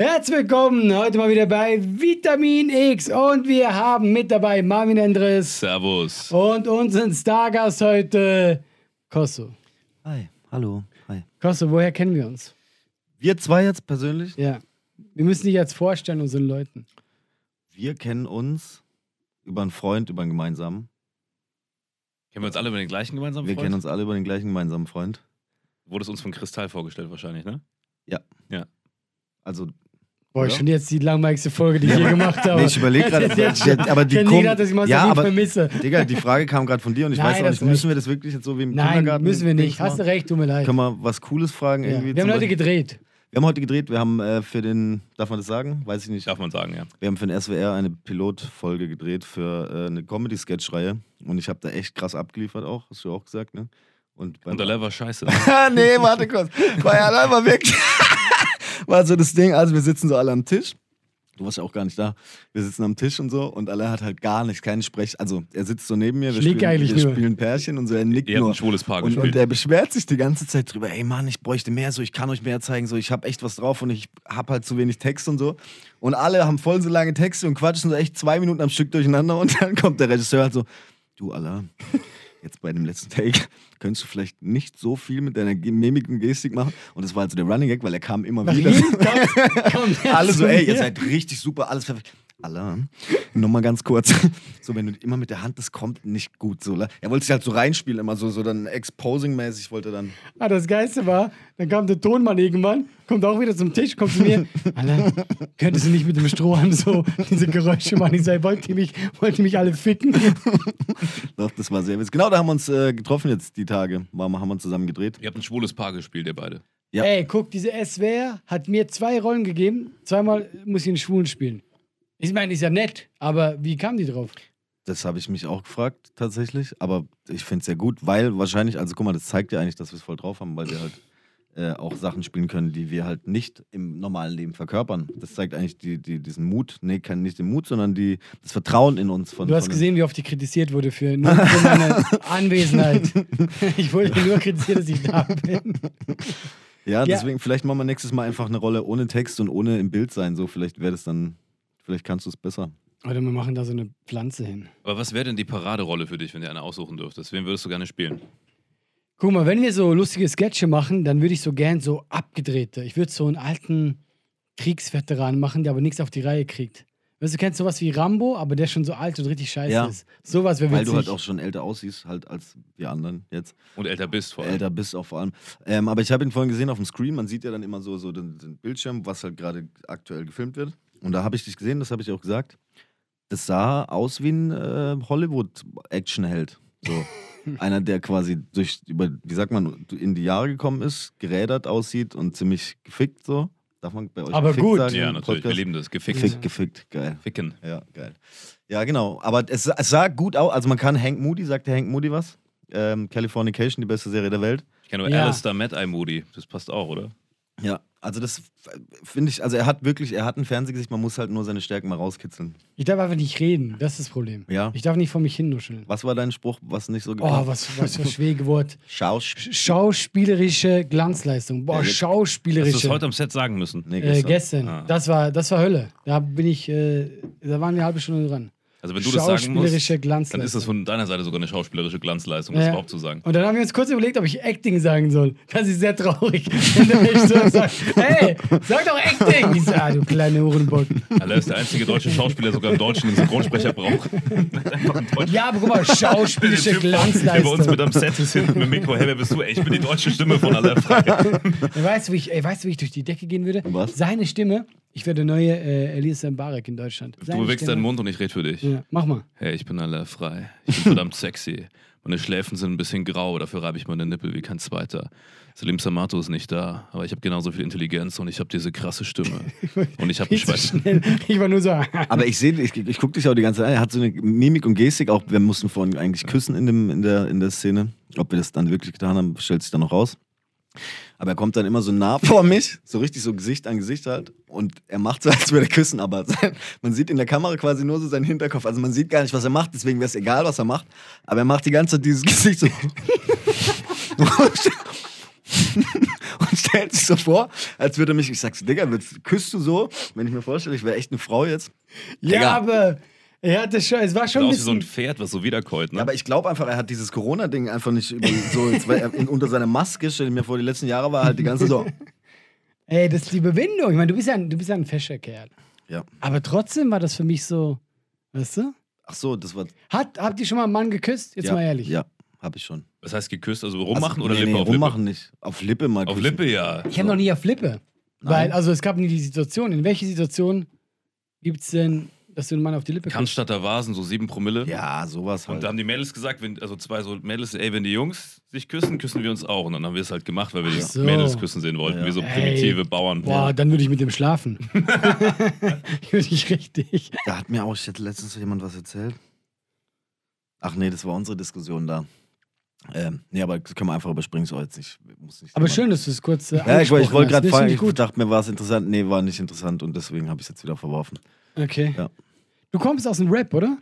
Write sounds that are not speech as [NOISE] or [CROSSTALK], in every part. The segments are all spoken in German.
Herzlich willkommen heute mal wieder bei Vitamin X und wir haben mit dabei Marvin Endres. Servus. Und unseren Stargast heute, Kosso. Hi, hallo. Hi. Kosto, woher kennen wir uns? Wir zwei jetzt persönlich, Ja. Wir müssen dich jetzt vorstellen, unseren Leuten. wir kennen uns über einen Freund, über einen gemeinsamen. Kennen wir uns alle über den gleichen gemeinsamen Wir Freund? kennen uns alle über den gleichen gemeinsamen Freund. Wurde es uns von Kristall vorgestellt wahrscheinlich, ne? Also, Boah, Oder? schon jetzt die langweiligste Folge, die ich je gemacht habe. nee, ich überlege gerade, ja, aber [LAUGHS] die ich gedacht, dass ich mal so ja, viel aber, vermisse. Digga, die Frage kam gerade von dir und ich [LAUGHS] Nein, weiß auch nicht, müssen recht. wir das wirklich jetzt so wie im Nein, Kindergarten? müssen wir nicht. Hast du recht, tut mir leid. Können wir was Cooles fragen? Ja. Irgendwie Wir haben heute gedreht. wir haben heute gedreht, wir haben äh, für den, darf man das sagen? Weiß ich nicht. Darf man sagen, ja. Wir haben für den SWR eine Pilotfolge gedreht für äh, eine Comedy-Sketch-Reihe und ich habe da echt krass abgeliefert auch, hast du auch gesagt, ne? Und, Und der war scheiße. [LAUGHS] nee, warte kurz. War ja allein mal weg. War so das Ding, also wir sitzen so alle am Tisch. Du warst ja auch gar nicht da. Wir sitzen am Tisch und so und alle hat halt gar nichts, keinen Sprech. Also er sitzt so neben mir, wir, spielen, eigentlich wir nur. spielen Pärchen und so, er nickt Ihr nur. ein schwules Paar Und, gespielt. und er beschwert sich die ganze Zeit drüber, ey Mann, ich bräuchte mehr, so ich kann euch mehr zeigen, so ich habe echt was drauf und ich habe halt zu wenig Text und so. Und alle haben voll so lange Texte und quatschen so echt zwei Minuten am Stück durcheinander [LAUGHS] und dann kommt der Regisseur halt so, du Allah, jetzt bei dem letzten Take könntest du vielleicht nicht so viel mit deiner Mimik und Gestik machen. Und das war halt so der Running Gag, weil er kam immer Nach wieder. [LAUGHS] kommt er Alle so, ey, ihr seid richtig super, alles perfekt. Allah, nochmal ganz kurz. [LAUGHS] So, wenn du immer mit der Hand, das kommt nicht gut. So, la- er wollte sich halt so reinspielen, immer so, so dann Exposing-mäßig wollte er dann. Ah, das Geilste war, dann kam der Tonmann irgendwann, kommt auch wieder zum Tisch, kommt zu mir. [LAUGHS] Alter, könntest du nicht mit dem Strohhalm so diese Geräusche machen? Ich sage, wollt ihr mich, wollt ihr mich alle ficken? [LAUGHS] Doch, das war sehr witzig. Genau, da haben wir uns äh, getroffen jetzt die Tage. War, haben wir zusammen gedreht. Ihr habt ein schwules Paar gespielt, ihr beide. Ja. Ey, guck, diese SWR hat mir zwei Rollen gegeben. Zweimal muss ich einen Schwulen spielen. Ich meine, ist ja nett, aber wie kam die drauf? Das habe ich mich auch gefragt, tatsächlich. Aber ich finde es sehr gut, weil wahrscheinlich, also guck mal, das zeigt ja eigentlich, dass wir es voll drauf haben, weil wir halt äh, auch Sachen spielen können, die wir halt nicht im normalen Leben verkörpern. Das zeigt eigentlich die, die, diesen Mut, nee, kein, nicht den Mut, sondern die, das Vertrauen in uns. Von, Du hast von gesehen, wie oft ich kritisiert wurde für, nur für meine [LAUGHS] Anwesenheit. Ich wurde nur kritisiert, dass ich da bin. Ja, Ja. deswegen, vielleicht machen wir nächstes Mal einfach eine Rolle ohne Text und ohne im Bild sein. So, vielleicht wäre das dann, vielleicht kannst du es besser. Oder wir machen da so eine Pflanze hin. Aber was wäre denn die Paraderolle für dich, wenn du eine aussuchen dürftest? Wen würdest du gerne spielen? Guck mal, wenn wir so lustige Sketche machen, dann würde ich so gern so abgedrehte. Ich würde so einen alten Kriegsveteran machen, der aber nichts auf die Reihe kriegt. Weißt du, du kennst sowas wie Rambo, aber der schon so alt und richtig scheiße Ja. ist. Sowas wäre Weil witzig. du halt auch schon älter aussiehst, halt als die anderen jetzt. Und älter bist vor allem. Älter bist auch vor allem. Ähm, aber ich habe ihn vorhin gesehen auf dem Screen. Man sieht ja dann immer so, so den, den Bildschirm, was halt gerade aktuell gefilmt wird. Und da habe ich dich gesehen, das habe ich auch gesagt. Das sah aus wie ein äh, Hollywood-Actionheld. So. [LAUGHS] Einer, der quasi durch, über, wie sagt man, in die Jahre gekommen ist, gerädert aussieht und ziemlich gefickt so. Darf man bei euch Aber gut. sagen? ja, natürlich. Wir Podcast? lieben das. Gefickt. Gefickt, gefickt, geil. Ficken. Ja, geil. Ja, genau. Aber es, es sah gut aus. Also man kann Hank Moody, sagt der Hank Moody was? Ähm, Californication, die beste Serie der Welt. Ich kenne nur Ja. Alistair Mad Eye Moody. Das passt auch, oder? Ja, also das finde ich, also er hat wirklich, er hat ein Fernsehgesicht, man muss halt nur seine Stärken mal rauskitzeln. ich darf einfach nicht reden, das ist das Problem. Ja. Ich darf nicht vor mich hinnuscheln. Was war dein Spruch, was nicht so Oh, was, was für ein Schwegewort. [LAUGHS] Schauspiel. Schauspielerische Glanzleistung. Boah, Ja, jetzt- Hast du es schauspielerische. heute am Set sagen müssen? Nee, äh, gestern. gestern. Ah. Das, war, das war Hölle. Da bin ich, äh, da waren wir eine halbe Stunde dran. Also wenn du das sagen musst, dann Glanzleistung. ist das von deiner Seite sogar eine schauspielerische Glanzleistung, das Ja. überhaupt zu sagen. Und dann haben wir uns kurz überlegt, ob ich Acting sagen soll. Das ist sehr traurig. [LAUGHS] Wenn der Regisseur sagt, hey, sag doch Acting. Ich sag, ah, du kleine Hurenbock. Alter, ist der einzige deutsche Schauspieler sogar im Deutschen, den Synchronsprecher braucht. Ja, aber guck mal, schauspielerische Der bei uns mit Glanzleistung. am Set ist hinten mit dem Mikro. Hey, wer bist du? Ey, ich bin die deutsche Stimme von aller frei. Ey, Weißt du, wie ich, ey, weißt du, wie ich durch die Decke gehen würde? Was? Seine Stimme, ich werde der neue äh, Elias Mbarek in Deutschland. Du Seine bewegst deinen Mund und ich rede für dich. Ja, mach mal. Hey, ich bin aller frei. Ich bin verdammt sexy. Meine Schläfen sind ein bisschen grau, dafür reibe ich meine Nippel wie kein zweiter. Salim Samato ist nicht da, aber ich habe genauso viel Intelligenz und ich habe diese krasse Stimme. [LAUGHS] Und ich habe einen Schweiß. Ich war nur so. [LAUGHS] Aber ich sehe, ich, ich gucke dich auch die ganze Zeit an. Er hat so eine Mimik und Gestik. Auch wir mussten vorhin eigentlich küssen in, dem, in, der, in der Szene. Ob wir das dann wirklich getan haben, stellt sich dann noch raus. Aber er kommt dann immer so nah [LAUGHS] vor mich, so richtig so Gesicht an Gesicht halt. Und er macht so, als würde er küssen, aber man sieht in der Kamera quasi nur so seinen Hinterkopf. Also man sieht gar nicht, was er macht, deswegen wäre es egal, was er macht. Aber er macht die ganze Zeit dieses [LAUGHS] Gesicht so. [LAUGHS] und stellt sich so vor, als würde er mich, ich sag's, Digga, küsst du so? Wenn ich mir vorstelle, ich wäre echt eine Frau jetzt. Ja, Digga. aber Er hatte schon, es war schon Sieht ein aus wie so ein. Pferd, was so wiederkäut, ne? Ja, aber ich glaube einfach, er hat dieses Corona-Ding einfach nicht über, so, jetzt, weil er in, unter seiner Maske, stell dir mir vor, die letzten Jahre war halt die ganze so. [LAUGHS] Ey, das ist die Überwindung. Ich meine, du bist ja ein, du bist ja ein fescher Kerl. Ja. Aber trotzdem war das für mich so, weißt du? Ach so, das war. Hat, habt ihr schon mal einen Mann geküsst? Jetzt ja, mal ehrlich. Ja, hab ich schon. Was heißt geküsst? Also rummachen Also, oder nee, Lippe nee, auf rummachen nicht. Auf Lippe mal Lippe? Auf. Lippe, ja. Ich habe noch nie auf Lippe. Weil, also es gab nie die Situation. In welche Situation gibt es denn, dass du einen Mann auf die Lippe küsst? Cannstatter Vasen, so sieben Promille. Ja, sowas Und halt. da haben die Mädels gesagt, wenn, also zwei so Mädels, ey, wenn die Jungs sich küssen, küssen wir uns auch. Und dann haben wir es halt gemacht, weil wir die so. Mädels küssen sehen wollten, Ja. wie so Ey. primitive Bauern. Boah, dann würde ich mit dem schlafen. [LAUGHS] [LAUGHS] würde ich richtig. Da hat mir auch ich hatte letztens jemand was erzählt. Ach nee, das war unsere Diskussion da. Ähm, nee, aber das können wir einfach überspringen, so jetzt nicht. Muss nicht Aber schön, dass du es kurz. Äh, Ja, ich, wollte hast. gerade fragen, ich ich dachte mir, war es interessant? Nee, war nicht interessant und deswegen habe ich es jetzt wieder verworfen. Okay. Ja. Du kommst aus dem Rap, oder?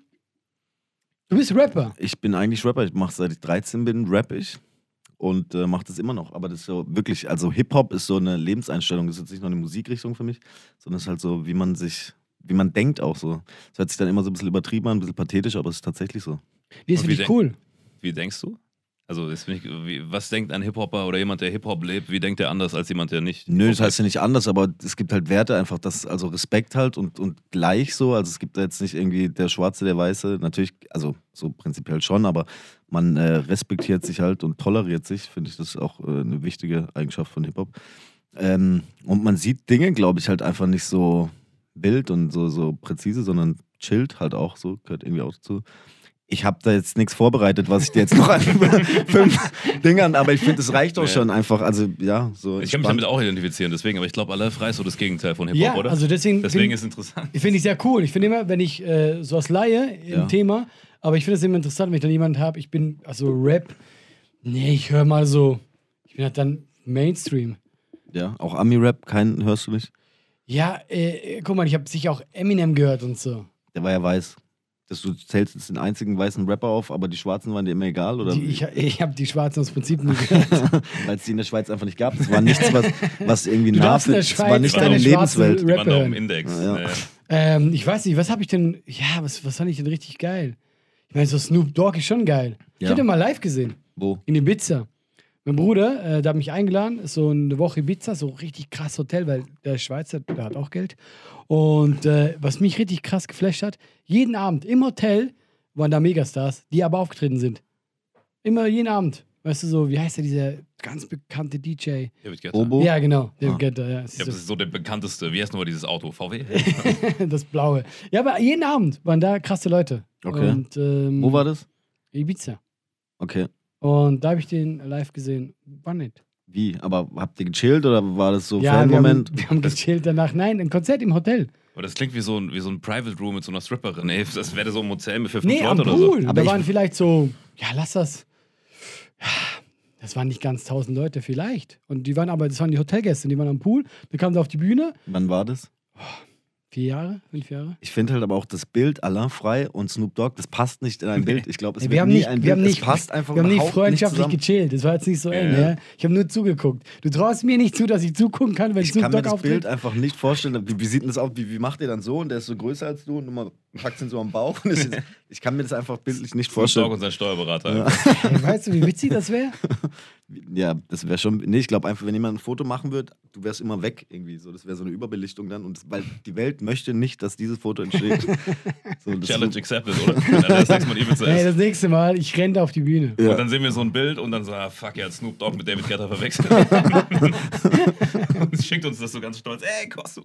Du bist Rapper. Ich bin eigentlich Rapper, ich mache seit ich 13 bin, rapp ich und äh, mache das immer noch. Aber das ist so wirklich, also Hip-Hop ist so eine Lebenseinstellung, das ist jetzt nicht nur eine Musikrichtung für mich, sondern es ist halt so, wie man sich, wie man denkt auch so. Es hört sich dann immer so ein bisschen übertrieben an, ein bisschen pathetisch, aber es ist tatsächlich so. Nee, das Und finde wie ich cool. Wie denkst du? Also, ich, was denkt ein Hip-Hopper oder jemand, der Hip-Hop lebt, wie denkt der anders als jemand, der nicht? Nö, das heißt ja nicht anders, aber es gibt halt Werte einfach, das, also Respekt halt und, und gleich so. Also es gibt da jetzt nicht irgendwie der Schwarze, der Weiße, natürlich, also so prinzipiell schon, aber man äh, respektiert sich halt und toleriert sich, finde ich das auch äh, eine wichtige Eigenschaft von Hip-Hop. Ähm, und man sieht Dinge, glaube ich, halt einfach nicht so wild und so, so präzise, sondern chillt halt auch so, gehört irgendwie auch dazu. Ich habe da jetzt nichts vorbereitet, was ich dir jetzt noch an [LAUGHS] fünf Dingern, aber ich finde, es reicht auch Ja. schon einfach. Also ja, so. Ich kann mich damit auch identifizieren, deswegen, aber ich glaube, Allah frei ist so das Gegenteil von Hip-Hop, Ja, oder? also deswegen. deswegen find- ist es interessant. Ich finde ich sehr cool. Ich finde immer, wenn ich äh, sowas leihe im Ja. Thema, aber ich finde es immer interessant, wenn ich dann jemanden habe, ich bin, also Rap, nee, ich höre mal so, ich bin halt dann Mainstream. Ja, auch Ami-Rap, keinen hörst du nicht? Ja, äh, guck mal, ich habe sicher auch Eminem gehört und so. Der war ja weiß. Das, du zählst jetzt den einzigen weißen Rapper auf, aber die Schwarzen waren dir immer egal, oder? Die, ich ich habe die Schwarzen aus Prinzip nie [LAUGHS] gehört. Weil es die in der Schweiz einfach nicht gab. Das war nichts, was, was irgendwie Du nah darfst in der für, das war nicht deine Lebenswelt. Die waren Rapper da hören. im Index. Ja, ja. Ja. ähm, ich weiß nicht, was habe ich denn, ja, was, was fand ich denn richtig geil? Ich meine, so Snoop Dogg ist schon geil. Ich Ja. habe den mal live gesehen. Wo? In Ibiza. Mein Bruder, äh, der hat mich eingeladen, ist so eine Woche Ibiza, so richtig krass Hotel, weil der Schweizer, der hat auch Geld. Und äh, was mich richtig krass geflasht hat, jeden Abend im Hotel waren da Megastars, die aber aufgetreten sind. Immer jeden Abend. Weißt du so, wie heißt der, dieser ganz bekannte DJ? David Guetta. Obo? Ja, genau, der Ah. Guetta, ja. Ich glaube, das ist so der bekannteste. Wie heißt nochmal dieses Auto? VW? [LAUGHS] das Blaue. Ja, aber jeden Abend waren da krasse Leute. Okay. Und, ähm, Wo war das? Ibiza. Okay. Und da habe ich den live gesehen. War nett. Wie? Aber habt ihr gechillt oder war das so ja, wir haben, Fan-Moment? wir haben gechillt danach. Nein, ein Konzert im Hotel. Aber das klingt wie so ein, wie so ein Private Room mit so einer Stripperin. Ey, das wäre so ein Hotel mit für fünf Nee, am Leute oder so. Pool. Aber da ich- waren vielleicht so, ja, lass das. Das waren nicht ganz tausend Leute, vielleicht. Und die waren aber, das waren die Hotelgäste, die waren am Pool. Dann kamen sie auf die Bühne. Wann war das? Vier Jahre, fünf Jahre. Ich finde halt aber auch das Bild Alain Frei und Snoop Dogg, das passt nicht in ein Bild. Ich glaube, es wird wir haben nie nicht, ein wir Bild. haben nicht, es passt einfach wir haben nicht freundschaftlich nicht gechillt. Das war jetzt nicht so eng. Ja. Ja. Ich habe nur zugeguckt. Du traust mir nicht zu, dass ich zugucken kann, wenn Ich Snoop kann mir Dogg das auftritt. Bild einfach nicht vorstellen. Wie, wie sieht denn das aus? Wie, wie macht ihr dann so und der ist so größer als du und du mal packst ihn so am Bauch? Ist, [LAUGHS] ich kann mir das einfach bildlich nicht Snoop Dogg vorstellen. und sein Steuerberater. Ey, weißt du, wie witzig das wäre? [LAUGHS] Ja, das wäre schon. Nee, ich glaube einfach, wenn jemand ein Foto machen würde, du wärst immer weg irgendwie. So, das wäre so eine Überbelichtung dann. Und das, weil die Welt möchte nicht, dass dieses Foto entsteht. [LAUGHS] so, das Challenge accepted, oder? Wenn er das nächste Mal Ibiza ist. das nächste Mal, ich renne auf die Bühne. Ja. Und dann sehen wir so ein Bild und dann so, ah, fuck, er hat Snoop Dogg mit David Guetta verwechselt. [LAUGHS] und schickt uns das so ganz stolz. Ey, Kosu.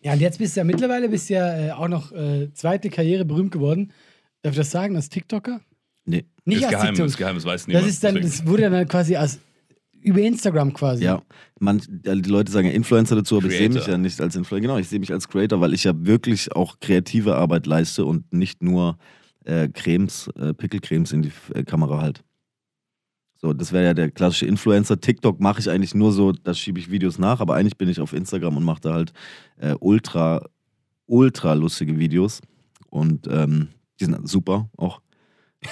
Ja, und jetzt bist du ja mittlerweile bist du ja äh, auch noch äh, zweite Karriere berühmt geworden. Darf ich das sagen, als TikToker? Nee. Nicht ist als geheim, TikToker. ist geheim, das weiß niemand. Das ist dann, deswegen. das wurde dann quasi als über Instagram quasi. Ja, man, die Leute sagen ja Influencer dazu, aber ich sehe mich Creator. ja nicht als Influencer. Genau, ich sehe mich als Creator, weil ich ja wirklich auch kreative Arbeit leiste und nicht nur äh, Cremes, äh, Pickelcremes in die äh, Kamera halt. So, das wäre ja der klassische Influencer. TikTok mache ich eigentlich nur so, da schiebe ich Videos nach, aber eigentlich bin ich auf Instagram und mache da halt äh, ultra, ultra lustige Videos. Und ähm, die sind super auch.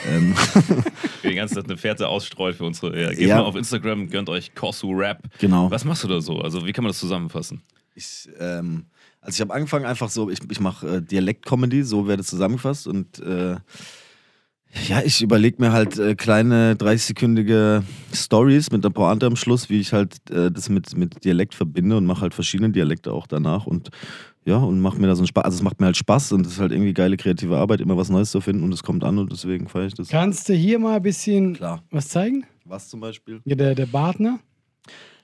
Ähm, [LAUGHS] Die ganze Zeit eine Fährte ausstreut für unsere. Ja, geht Ja. mal auf Instagram, gönnt euch Kosu Rap. genau. Was machst du da so? Also, wie kann man das zusammenfassen? Ich, ähm, also ich habe angefangen einfach so, ich, ich mache äh, Dialekt-Comedy, so werde zusammengefasst und äh, ja, ich überlege mir halt äh, kleine 30-sekündige Stories mit der Pointe am Schluss, wie ich halt äh, das mit, mit Dialekt verbinde und mache halt verschiedene Dialekte auch danach und ja, und mache mir da so einen Spaß. Also es macht mir halt Spaß und es ist halt irgendwie geile kreative Arbeit, immer was Neues zu finden und es kommt an und deswegen feiere ich das. Kannst du hier mal ein bisschen Klar. was zeigen? Was zum Beispiel? Ja, der, der Partner.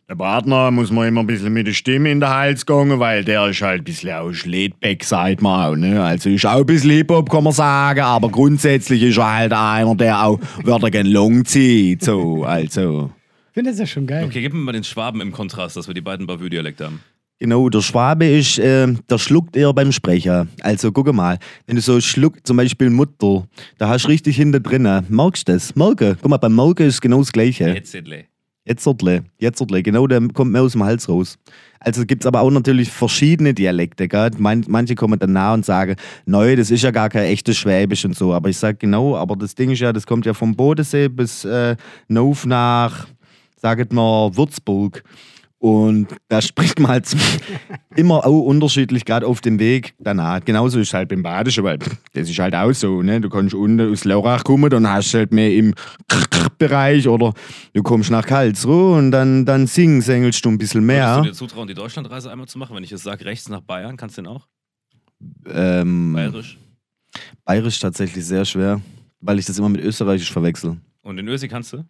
Der Partner muss man immer ein bisschen mit der Stimme in den Hals gehen, weil der ist halt ein bisschen aus Laidback, sagt man auch. Ne? Also ist auch ein bisschen Hip-Hop, kann man sagen, aber grundsätzlich ist er halt einer, der auch Wörter gerne long zieht. So, also. Ich finde das ja schon geil. Okay, gib mir mal den Schwaben im Kontrast, dass wir die beiden Bavü-Dialekte haben. Genau, der Schwabe ist, äh, der schluckt eher beim Sprecher. Also guck mal, wenn du so schluckt, zum Beispiel Mutter, da hast du richtig hinter drin. Merkst du das? Morgen. Guck mal, beim Morgen ist genau das Gleiche. Hetzedle. Jetzertle, Jetzertle, genau, der kommt mir aus dem Hals raus. Also gibt es aber auch natürlich verschiedene Dialekte. Gell? Man, manche kommen dann nah und sagen, neu, das ist ja gar kein echtes Schwäbisch und so. Aber ich sage genau, aber das Ding ist ja, das kommt ja vom Bodensee bis äh, Nauf nach, sagt mal, Würzburg. Und da [LAUGHS] spricht man halt [LAUGHS] immer auch unterschiedlich, gerade auf dem Weg danach. Genauso ist es halt beim Badischen, weil das ist halt auch so. Ne? Du kannst unten aus Laurach kommen, dann hast du halt mehr im [LAUGHS] Bereich oder du kommst nach Karlsruhe und dann, dann singen, sängelst du ein bisschen mehr. du dir zutrauen, die Deutschlandreise einmal zu machen? Wenn ich jetzt sage, rechts nach Bayern, kannst du den auch? Ähm, Bayerisch. Bayerisch tatsächlich sehr schwer, weil ich das immer mit Österreichisch verwechsel. Und den Ösi kannst du?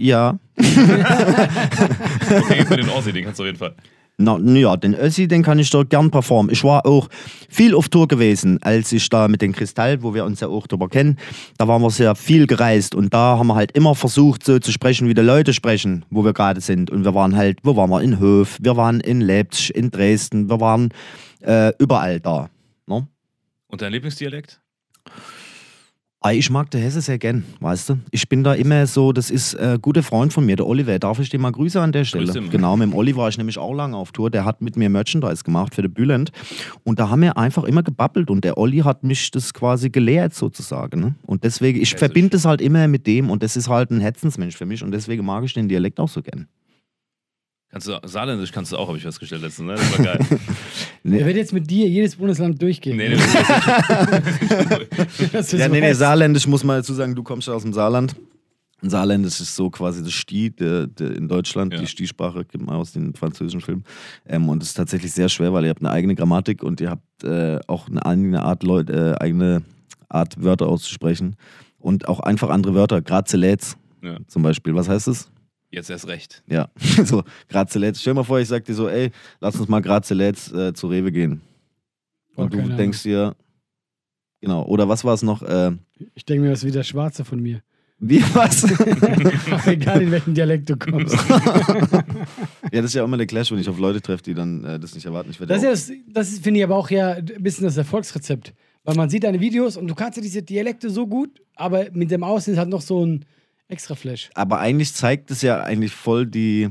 Ja. Okay, mir den Ossi, den kannst du auf jeden Fall. Na, ja, den Össi, den kann ich doch gern performen. Ich war auch viel auf Tour gewesen, als ich da mit den Kristall, wo wir uns ja auch drüber kennen, da waren wir sehr viel gereist und da haben wir halt immer versucht, so zu sprechen, wie die Leute sprechen, wo wir gerade sind. Und wir waren halt, wo waren wir? In Höf, wir waren in Leipzig, in Dresden, wir waren äh, überall da. Ne? Und dein Lieblingsdialekt? Ah, Ich mag der Hesse sehr gern, weißt du. Ich bin da immer so, das ist ein guter Freund von mir, der Oliver. Darf ich dir mal Grüße an der Stelle? Genau, mit dem Olli war ich nämlich auch lange auf Tour. Der hat mit mir Merchandise gemacht für den Bülent. Und da haben wir einfach immer gebabbelt und der Olli hat mich das quasi gelehrt sozusagen. Ne? Und deswegen, ich verbinde es halt immer mit dem und das ist halt ein Herzensmensch für mich und deswegen mag ich den Dialekt auch so gern. Kannst du, Saarländisch kannst du auch, habe ich festgestellt letztens, ne? Das war geil. [LAUGHS] Er wird jetzt mit dir jedes Bundesland durchgehen. nee, nee, du Ja, nee, nee. Saarländisch muss man dazu sagen, du kommst ja aus dem Saarland. Saarländisch ist so quasi das Sti der, der in Deutschland, Ja. die Sti-Sprache kennt man aus den französischen Filmen. Ähm, und es ist tatsächlich sehr schwer, weil ihr habt eine eigene Grammatik und ihr habt äh, auch eine eigene Art, Leut, äh, eigene Art, Wörter auszusprechen. Und auch einfach andere Wörter. Grazeläts Ja. zum Beispiel. Was heißt das? Jetzt erst recht. Ja, [LAUGHS] so Grazeläts. Stell dir mal vor, ich sag dir so, ey, lass uns mal Grazeläts äh, zu Rewe gehen. Oh, Und du keine denkst dir, genau, oder was war es noch? Äh, Ich denke mir, das ist wieder Schwarze von mir. wie was? [LAUGHS] Egal in welchen Dialekt du kommst. [LAUGHS] Ja, das ist ja immer der Clash, wenn ich auf Leute treffe, die dann äh, das nicht erwarten. Ich werde Das, ist ja das, das ist, finde ich aber auch ja ein bisschen das Erfolgsrezept. Weil man sieht deine Videos und du kannst ja diese Dialekte so gut, aber mit dem Aussehen hat noch so ein extra Flash. aber eigentlich zeigt es ja eigentlich voll die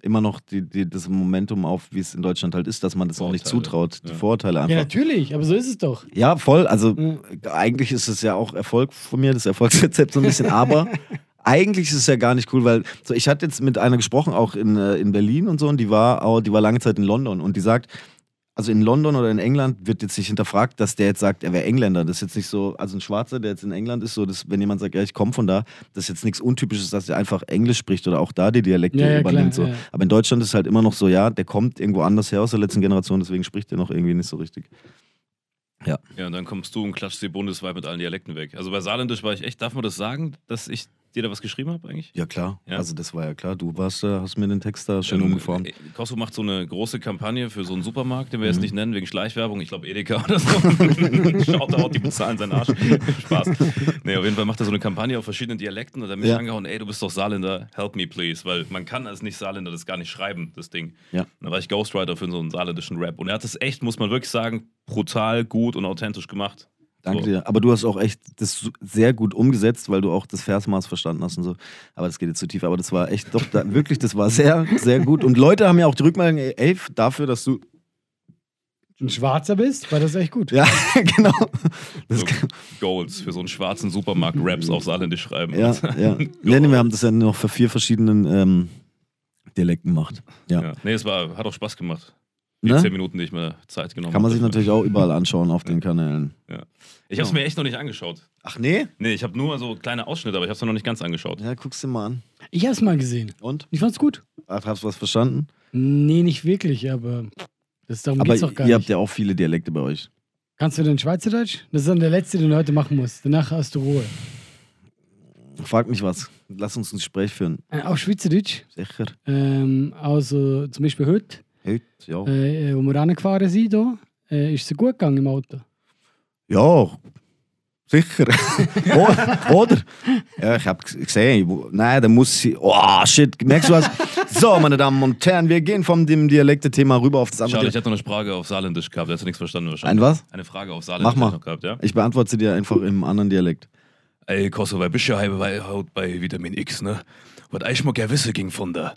immer noch die, die, das Momentum auf, wie es in Deutschland halt ist, dass man das auch nicht zutraut. Die Ja. Vorurteile Ja, einfach. natürlich, aber so ist es doch. Ja, voll. Also Mhm. eigentlich ist es ja auch Erfolg von mir, das Erfolgsrezept so ein bisschen, aber [LAUGHS] eigentlich ist es ja gar nicht cool, weil so, ich hatte jetzt mit einer gesprochen, auch in, äh, in Berlin und so, und die war, auch, die war lange Zeit in London und die sagt, also in London oder in England wird jetzt nicht hinterfragt, dass der jetzt sagt, er wäre Engländer. Das ist jetzt nicht so, also ein Schwarzer, der jetzt in England ist, so, dass, wenn jemand sagt, ja, ich komme von da, das ist jetzt nichts Untypisches, dass er einfach Englisch spricht oder auch da die Dialekte Ja, ja, übernimmt. klar, so. ja. Aber in Deutschland ist halt immer noch so, ja, der kommt irgendwo anders her aus der letzten Generation, deswegen spricht er noch irgendwie nicht so richtig. Ja, und dann kommst du und klatschst dir bundesweit mit allen Dialekten weg. Also bei Saarländisch war ich echt, darf man das sagen, dass ich dir da was geschrieben habe eigentlich? Ja, klar. Ja. Also, das war ja klar. Du warst da, hast mir den Text da schön Ähm, umgeformt. äh, Costco macht so eine große Kampagne für so einen Supermarkt, den wir Mhm. jetzt nicht nennen, wegen Schleichwerbung. Ich glaube Edeka oder so. [LAUGHS] Schaut da die bezahlen seinen Arsch. [LAUGHS] Spaß. Nee, auf jeden Fall macht er so eine Kampagne auf verschiedenen Dialekten und dann mich Ja. angehauen, ey, du bist doch Saarländer, help me please. Weil man kann als nicht Saarländer das gar nicht schreiben, das Ding. Ja. Dann war ich Ghostwriter für so einen saarländischen Rap. Und er hat das echt, muss man wirklich sagen, brutal, gut und authentisch gemacht. Danke so. dir. Aber du hast auch echt das sehr gut umgesetzt, weil du auch das Versmaß verstanden hast und so. Aber das geht jetzt zu tief. Aber das war echt, doch, da, wirklich, das war sehr, sehr gut. Und Leute haben ja auch die Rückmeldung, ey, ey, dafür, dass du. Ein Schwarzer bist, war das echt gut. Ja, [LAUGHS] genau. Das, So Goals für so einen schwarzen Supermarkt Raps auf Saarländisch schreiben. ja, ja. [LAUGHS] ja nee, wir haben das ja noch für vier verschiedenen ähm, Dialekten macht. Ja. Ja. Nee, es war, hat auch Spaß gemacht. Die Ne? zehn Minuten, die ich mir Zeit genommen Kann man sich habe. natürlich auch überall anschauen auf den Kanälen. Ja. Ich habe es mir echt noch nicht angeschaut. Ach nee? Nee, ich habe nur so kleine Ausschnitte, aber ich habe es noch nicht ganz angeschaut. Ja, guck's dir mal an. Ich hab's mal gesehen. Und? Ich fand's gut. Ach, Hast du was verstanden? Nee, nicht wirklich, aber das darum Aber geht's doch gar ihr nicht. habt ja auch viele Dialekte bei euch. Kannst du denn Schweizerdeutsch? Das ist dann der letzte, den du heute machen musst. Danach hast du Ruhe. Frag mich was. Lass uns ein Gespräch führen. Äh, auch Schweizerdeutsch. Sicher. Ähm, also zum Beispiel heute, Heute, ja. äh, wo wir rangefahren sind, da, äh, ist es gut gegangen im Auto. Ja, sicher. [LAUGHS] Oder? Ja, ich habe gesehen. Nein, da muss sie. Oh, shit. Merkst du was? So, meine Damen und Herren, wir gehen von dem Dialekte-Thema rüber auf das andere. Schade, ich hätte noch eine Frage auf Saarländisch gehabt. Da hast du nichts verstanden wahrscheinlich. Ein was? Eine Frage auf Saarländisch Mach mal. gehabt, ja? Ich beantworte sie dir einfach im anderen Dialekt. Ey, Kosovo, weil bist ja halbe bei, haut bei Vitamin X, ne? Was ich mal gerne wissen ging von da.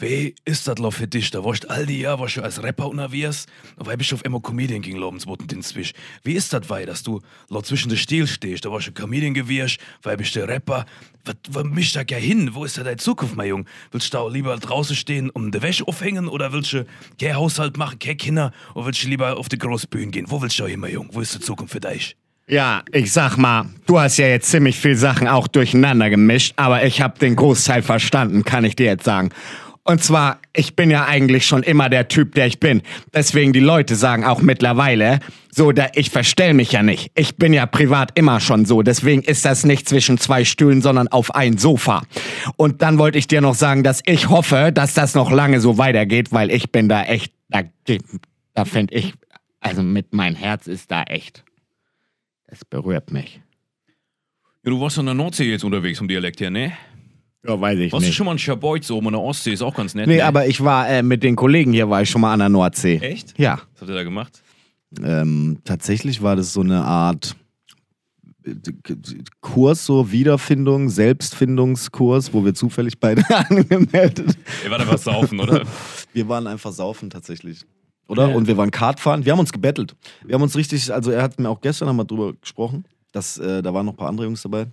Wie ist das für dich? Da warst all die Jahre warst du als Rapper unterwegs, und weil bist du auf einmal Comedian ging lobenswurden den Zwisch. Wie ist das wei, dass du lo zwischen den Stil stehst? Da warst du Comedian gewirrscht, weil bist du Rapper. Was, was mischt da ja hin? Wo ist da deine Zukunft, mein Junge? Willst du da lieber draußen stehen, um die Wäsche aufhängen, oder willst du kein Haushalt machen, kein Kinder, oder willst du lieber auf die Großbühne gehen? Wo willst du hin, mein Junge? Wo ist die Zukunft für dich? Ja, ich sag mal, du hast ja jetzt ziemlich viel Sachen auch durcheinander gemischt, aber ich habe den Großteil verstanden, kann ich dir jetzt sagen. Und zwar, ich bin ja eigentlich schon immer der Typ, der ich bin. Deswegen die Leute sagen auch mittlerweile, so, da ich verstell mich ja nicht. Ich bin ja privat immer schon so. Deswegen ist das nicht zwischen zwei Stühlen, sondern auf ein Sofa. Und dann wollte ich dir noch sagen, dass ich hoffe, dass das noch lange so weitergeht, weil ich bin da echt, da, da finde ich, also mit mein Herz ist da echt. Es berührt mich. Ja, du warst an der Nordsee jetzt unterwegs vom Dialekt her, ne? Ja, weiß ich Warst du nicht. schon mal in Schaboiz oben an der Ostsee? Ist auch ganz nett. Nee, ne? aber ich war äh, mit den Kollegen hier, war ich schon mal an der Nordsee. Echt? Ja. Was habt ihr da gemacht? Ähm, tatsächlich war das so eine Art äh, Kurs, so Wiederfindung, Selbstfindungskurs, wo wir zufällig beide [LAUGHS] angemeldet. Ihr wart einfach saufen, oder? [LAUGHS] Wir waren einfach saufen tatsächlich. Oder? Ja. Und wir waren Kart fahren. Wir haben uns gebettelt. Wir haben uns richtig, also er hat mir auch gestern wir drüber gesprochen, dass äh, da waren noch ein paar andere Jungs dabei.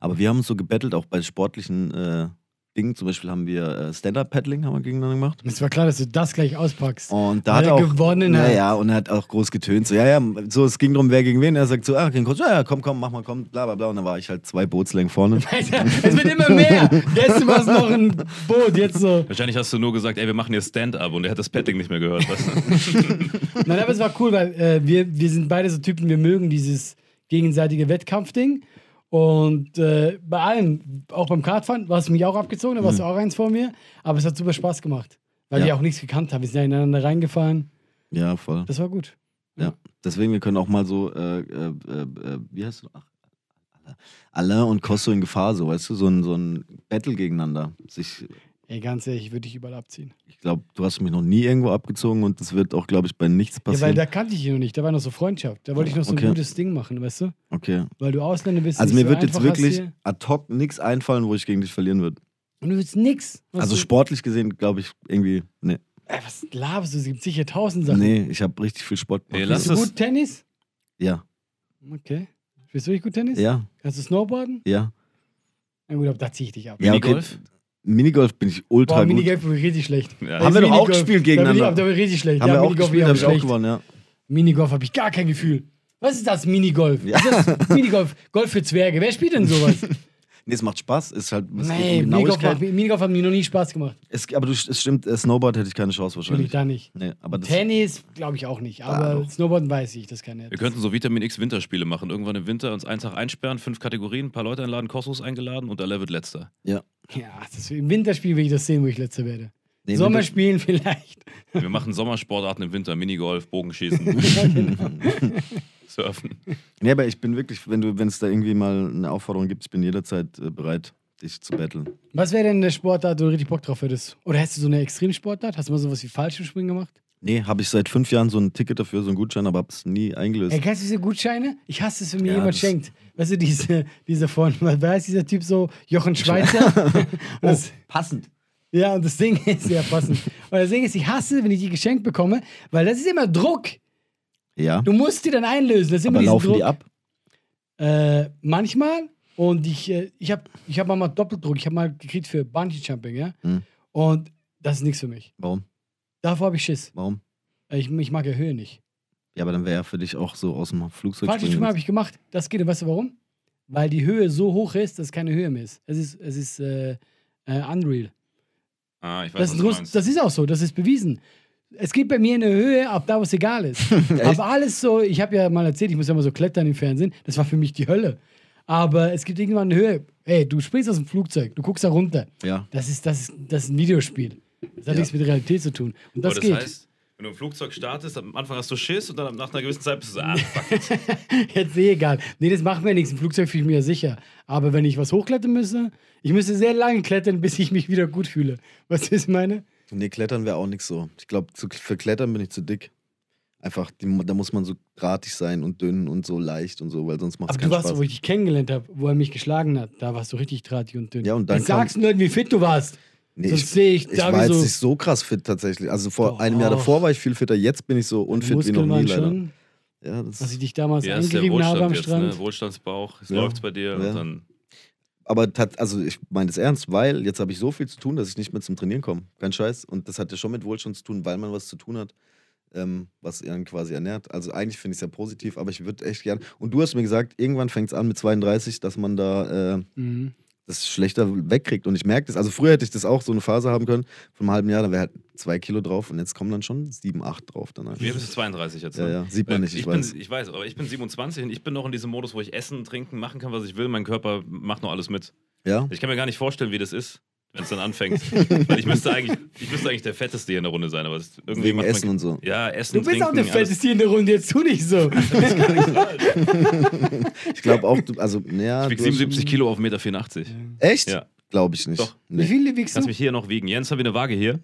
Aber wir haben uns so gebettelt, auch bei sportlichen äh, Dingen. Zum Beispiel haben wir äh, Stand-Up-Paddling haben wir gegeneinander gemacht. Es war klar, dass du das gleich auspackst. Und da hat er auch gewonnen ja, hat. ja, und er hat auch groß getönt. So, ja, ja, so, es ging darum, wer gegen wen. Er sagt so, ah, gegen Coach, ja, ja, komm, komm, mach mal, komm, bla, bla, bla. Und dann war ich halt zwei Bootslängen vorne. [LAUGHS] Alter, es wird immer mehr. Gestern war es noch ein Boot, jetzt so. Wahrscheinlich hast du nur gesagt, ey, wir machen hier Stand-up und er hat das Padding nicht mehr gehört. [LAUGHS] Nein, aber es war cool, weil äh, wir, wir sind beide so Typen, wir mögen dieses gegenseitige Wettkampfding. Und äh, bei allem, auch beim Kartfahren, warst du mich auch abgezogen, da warst du auch eins vor mir. Aber es hat super Spaß gemacht. Weil Ja. wir auch nichts gekannt haben. Wir sind ja ineinander reingefahren. Ja, voll. Das war gut. Ja. Deswegen, wir können auch mal so, äh, äh, äh, wie heißt du? Ach, Alain und Kosso in Gefahr, so, weißt du, so ein, so ein Battle gegeneinander. Sich, Ey, ganz ehrlich, ich würde dich überall abziehen. ich glaube, du hast mich noch nie irgendwo abgezogen und das wird auch, glaube ich, bei nichts Ja, weil passieren. da kannte ich ihn noch nicht. Da war noch so Freundschaft. Da wollte ich noch so ein Okay. gutes Ding machen, weißt du? okay. Weil du Ausländer bist. Also nicht mir so wird jetzt wirklich ad hoc nichts einfallen, wo ich gegen dich verlieren würde. Und du willst nix. Also du, sportlich gesehen, glaube ich, irgendwie, nee. Ey, was laberst du? Es gibt sicher tausend Sachen. Nee, ich habe richtig viel Sport Nee, gemacht. lass Spielst du das- gut Tennis? Ja, Okay. Spielst du wirklich gut Tennis? ja, Kannst du Snowboarden? ja. Na gut, da zieh ich dich ab. ja okay. Minigolf? Minigolf bin ich ultra Boah, gut. Minigolf bin ich richtig schlecht. Ja. Haben wir doch auch Minigolf, gespielt Da bin ich, gegeneinander. da bin ich richtig schlecht. Haben ja, wir auch Minigolf gespielt, habe ich auch schlecht. gewonnen, ja. Minigolf habe ich gar kein Gefühl. Was ist das Minigolf? Ja. Ist das Minigolf? Golf für Zwerge. Wer spielt denn sowas? [LAUGHS] Nee, es macht Spaß. Ist halt, es nee, um Minigolf, Genauigkeit. hat- Minigolf hat mir noch nie Spaß gemacht. Es, aber du, es stimmt, äh, Snowboard hätte ich keine Chance Natürlich wahrscheinlich. da nicht. Nee, aber das, Tennis glaube ich auch nicht. Aber Ah. Snowboarden weiß ich, das kann er. Wir könnten so Vitamin X Winterspiele machen. Irgendwann im Winter uns einen Tag einsperren, fünf Kategorien, ein paar Leute einladen, Kosmos eingeladen und der Level letzter. ja. Ja, das, im Winterspiel will ich das sehen, wo ich letzter werde. Nee, Sommerspielen vielleicht. Wir machen Sommersportarten im Winter, Minigolf, Bogenschießen, [LAUGHS] [LAUGHS] Surfen. Nee, aber ich bin wirklich, wenn du, wenn es da irgendwie mal eine Aufforderung gibt, ich bin jederzeit äh, bereit, dich zu battlen. Was wäre denn eine Sportart, wo du richtig Bock drauf hättest? Oder hast du so eine Extremsportart? Hast du mal sowas wie Fallschirmspringen gemacht? Nee, habe ich seit fünf Jahren so ein Ticket dafür, so einen Gutschein, aber hab's nie eingelöst. Ey, kennst du diese Gutscheine? Ich hasse es, wenn mir Ja, jemand schenkt. Weißt du, diese, diese von, [LAUGHS] wer heißt dieser Typ so? Jochen Schweizer? Und [LAUGHS] [LAUGHS] das, passend. ja, und das Ding ist sehr passend. Und das Ding ist, ich hasse, wenn ich die geschenkt bekomme, weil das ist immer Druck. Ja. Du musst die dann einlösen. Das ist immer aber laufen Druck. die ab? Äh, manchmal. Und ich, äh, ich habe ich hab mal Doppeldruck. Ich habe mal gekriegt für Bungee Jumping, ja. Mhm. Und Das ist nichts für mich. Warum? Davor habe ich Schiss. Warum? Äh, Ich, ich mag ja Höhe nicht. Ja, aber dann wäre ja für dich auch so aus dem Flugzeug Falsche springen. Habe ich gemacht. Das geht. Und weißt du warum? Weil die Höhe so hoch ist, dass es keine Höhe mehr ist. Es ist, es ist äh, äh, unreal. Ah, ich weiß, Das was ist, du groß, meinst. das ist auch so, das ist bewiesen. Es geht bei mir eine Höhe, ab da, wo es egal ist. [LAUGHS] Aber alles so, ich habe ja mal erzählt, ich muss ja mal so klettern im Fernsehen, das war für mich die Hölle. Aber es gibt irgendwann eine Höhe. Ey, du springst aus dem Flugzeug, du guckst da runter. Ja. Das ist, das ist, das ist ein Videospiel. Das hat Ja. nichts mit Realität zu tun. Und das, Aber das geht. heißt, wenn du im Flugzeug startest, am Anfang hast du Schiss und dann nach einer gewissen Zeit bist du so, ah, fuck it. [LAUGHS] Jetzt eh egal. Nee, das macht mir nichts. Im Flugzeug fühle ich mich ja sicher. Aber wenn ich was hochklettern müsste, ich müsste sehr lange klettern, bis ich mich wieder gut fühle. Weißt du, was ich meine? Nee, Klettern wäre auch nichts so. Ich glaube, für Klettern bin ich zu dick. Einfach, die, da muss man so drahtig sein und dünn und so leicht und so, weil sonst macht es Aber keinen du warst, Spaß. so, wo ich dich kennengelernt habe, wo er mich geschlagen hat, da warst du richtig drahtig und dünn. Ja, und dann Jetzt sagst du Leuten, wie fit du warst. Nee, sonst ich, sehe ich ich da war wie jetzt so- nicht so krass fit tatsächlich. Also vor Doch. einem Jahr davor war ich viel fitter, jetzt bin ich so unfit wie noch nie leider. schon, Ja, das dass ich dich damals Ja, eingerieben habe am jetzt, Strand. ne? Wohlstandsbauch, es Ja. läuft's bei dir Ja. und dann. aber tat, also ich meine das ernst, weil jetzt habe ich so viel zu tun, dass ich nicht mehr zum Trainieren komme. Kein Scheiß. Und das hat ja schon mit Wohlstand zu tun, weil man was zu tun hat, ähm, was einen quasi ernährt. Also eigentlich finde ich es ja positiv, aber ich würde echt gern. Und du hast mir gesagt, irgendwann fängt es an mit 32, dass man da äh, Mhm. Das schlechter wegkriegt. Und ich merke das. Also früher hätte ich das auch so eine Phase haben können, von einem halben Jahr, da wäre halt zwei Kilo drauf und jetzt kommen dann schon sieben, acht drauf. Dann einfach. Wir bist du 32 jetzt. Ja, ne? ja, sieht man Äh, nicht, ich ich, weiß. Bin, ich weiß, aber ich bin 27 und ich bin noch in diesem Modus, wo ich essen, trinken, machen kann, was ich will. Mein Körper macht noch alles mit. Ja? Ich kann mir gar nicht vorstellen, wie das ist, wenn es dann anfängt. Weil [LAUGHS] ich müsste eigentlich, ich müsste eigentlich der Fetteste hier in der Runde sein, aber das irgendwie Wegen macht man- Essen und so. Ja, Essen, Du bist trinken, auch der alles. Fetteste hier in der Runde, jetzt tu nicht so. [LAUGHS] Ich glaube auch, du, also, ja. Ich du hast 77 schon- Kilo auf 1,84 Meter. Echt? Ja. Glaube ich nicht. Doch. Wie Nee. viel wiegst Kannst du? mich hier noch wiegen. Jens, haben wir eine Waage hier?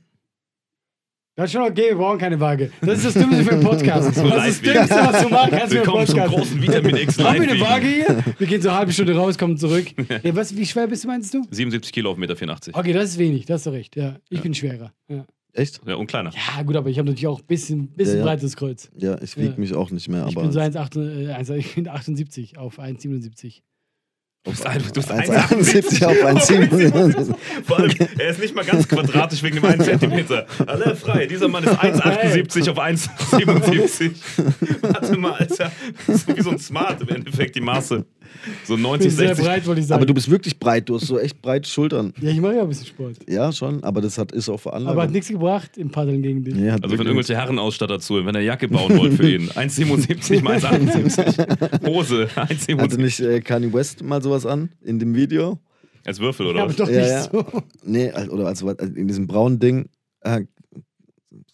Das ist schon okay, wir brauchen keine Waage. Das ist das Dümmste für einen Podcast. [LAUGHS] Das ist das. Dümmste, was du machen kannst für einen Willkommen zum Podcast. großen Vitamin X Haben wir eine. Waage hier? Wir gehen so eine halbe Stunde raus, kommen zurück. [LAUGHS] Ja, was, wie schwer bist du, meinst du? 77 Kilo auf 1,84 Meter. Okay, das ist wenig, das hast du recht. Ja, ich bin schwerer. Ja. Echt? Ja, und kleiner. ja, gut, aber ich habe natürlich auch ein bisschen, bisschen Ja, ja. breites Kreuz. Ja, ich wiege Ja. mich auch nicht mehr, Ich bin so 1,8, äh, 1, [LAUGHS] ich bin 78 auf 1,77. Du bist, ein- du bist 1,78 auf 1,7. [LAUGHS] Vor allem, er ist nicht mal ganz quadratisch wegen dem 1 Zentimeter. Alle frei. Dieser Mann ist 1,78 auf 1,77. Warte mal, Alter. Das ist wie so ein Smart im Endeffekt, die Maße. So Ich 90, bin sehr 60. breit, wollte ich sagen. Aber du bist wirklich breit, du hast so echt breite Schultern. ja, ich mache ja ein bisschen Sport. Ja, schon, aber das hat, ist auch veranlagt. Aber hat nichts gebracht im Paddeln gegen dich. Nee, Also wenn irgendwelche Herrenausstatter zu, wenn er Jacke bauen wollt für ihn. [LAUGHS] 1,77 mal 1,78. Hose, Hatte 1,77. nicht äh, Kanye West mal sowas an in dem Video? Als Würfel, Ja, oder aber was? doch Ja, nicht ja. so. Nee, oder also in diesem braunen Ding. Äh,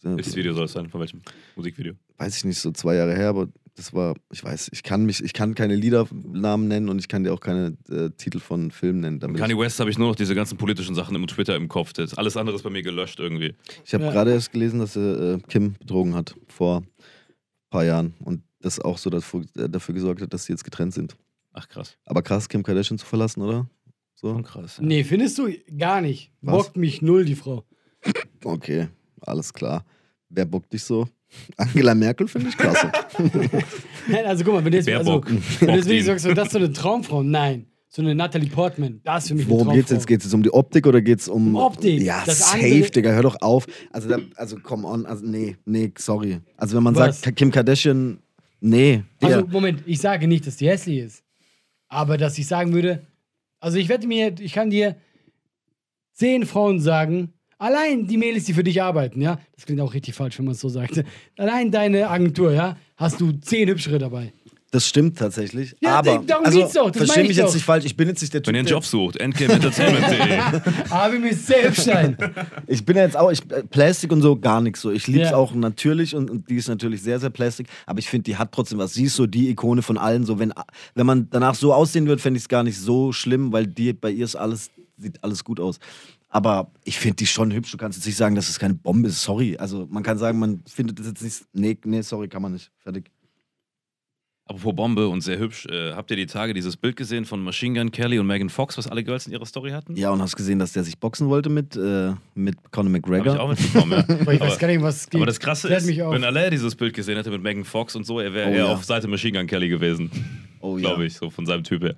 Welches Video soll es sein? Von welchem Musikvideo? weiß ich nicht, so zwei Jahre her, aber das war, ich weiß, ich kann mich, ich kann keine Liedernamen nennen und ich kann dir auch keine äh, Titel von Filmen nennen. Damit Kanye West habe ich nur noch diese ganzen politischen Sachen im Twitter im Kopf. Das alles andere ist bei mir gelöscht irgendwie. ich habe Ja. gerade erst gelesen, dass er äh, Kim betrogen hat vor ein paar Jahren und das auch so dafür, äh, dafür gesorgt hat, dass sie jetzt getrennt sind. Ach krass. Aber krass, Kim Kardashian zu verlassen, oder? So? Schon krass. Ja. Nee, findest du? Gar nicht. Was? Bockt mich null, die Frau. Okay, alles klar. Wer bockt dich so? Angela Merkel finde ich klasse. [LAUGHS] Nein, also guck mal, wenn du jetzt, also, wenn du jetzt wirklich sagst, das ist so eine Traumfrau. Nein. So eine Natalie Portman. Das ist für mich Worum geht's Traumfrau. jetzt? Geht es jetzt um die Optik oder geht es um. Um Optik. Ja, Das safe, andere- Digga, hör doch auf. Also, da, also come on. Also, nee, nee, sorry. Also, wenn man Was? sagt, Kim Kardashian, nee. Digga. Also, Moment, ich sage nicht, dass die hässlich ist. Aber dass ich sagen würde, also ich wette mir, ich kann dir zehn Frauen sagen, allein die Mädels, die für dich arbeiten, ja, das klingt auch richtig falsch, wenn man es so sagt. Allein deine Agentur, ja, hast du zehn hübschere dabei. Das stimmt tatsächlich. Ja, aber, darum also, geht's doch, das versteh meine ich mich jetzt nicht falsch. Ich bin jetzt nicht der Typ. Wenn ihr einen Job sucht, endgameentertainment.de. [LAUGHS] Aber sehr hübsch sein. Ich bin ja jetzt auch, ich, äh, Plastik und so gar nichts so. Ich liebe es Ja. auch natürlich und, und die ist natürlich sehr, sehr Plastik. Aber ich finde, die hat trotzdem was. Sie ist so die Ikone von allen. So, wenn, wenn man danach so aussehen wird, fände ich es gar nicht so schlimm, weil die, bei ihr ist alles, sieht alles gut aus. Aber ich finde die schon hübsch. Du kannst jetzt nicht sagen, dass es keine Bombe ist. Sorry. Also man kann sagen, man findet das jetzt nicht. Nee, nee, sorry, kann man nicht. Fertig. Apropos Bombe und sehr hübsch. Äh, habt ihr die Tage dieses Bild gesehen von Machine Gun Kelly und Megan Fox, was alle Girls in ihrer Story hatten? Ja, und hast gesehen, dass der sich boxen wollte mit, äh, mit Conor Hab ich McGregor. auch mitbekommen, ja. [LAUGHS] Aber ich weiß gar nicht, was es geht. Aber das Krasse Klärt ist, wenn Alain dieses Bild gesehen hätte mit Megan Fox und so, er wäre Oh eher ja. auf Seite Machine Gun Kelly gewesen, oh [LAUGHS] ja. glaube ich, so von seinem Typ her.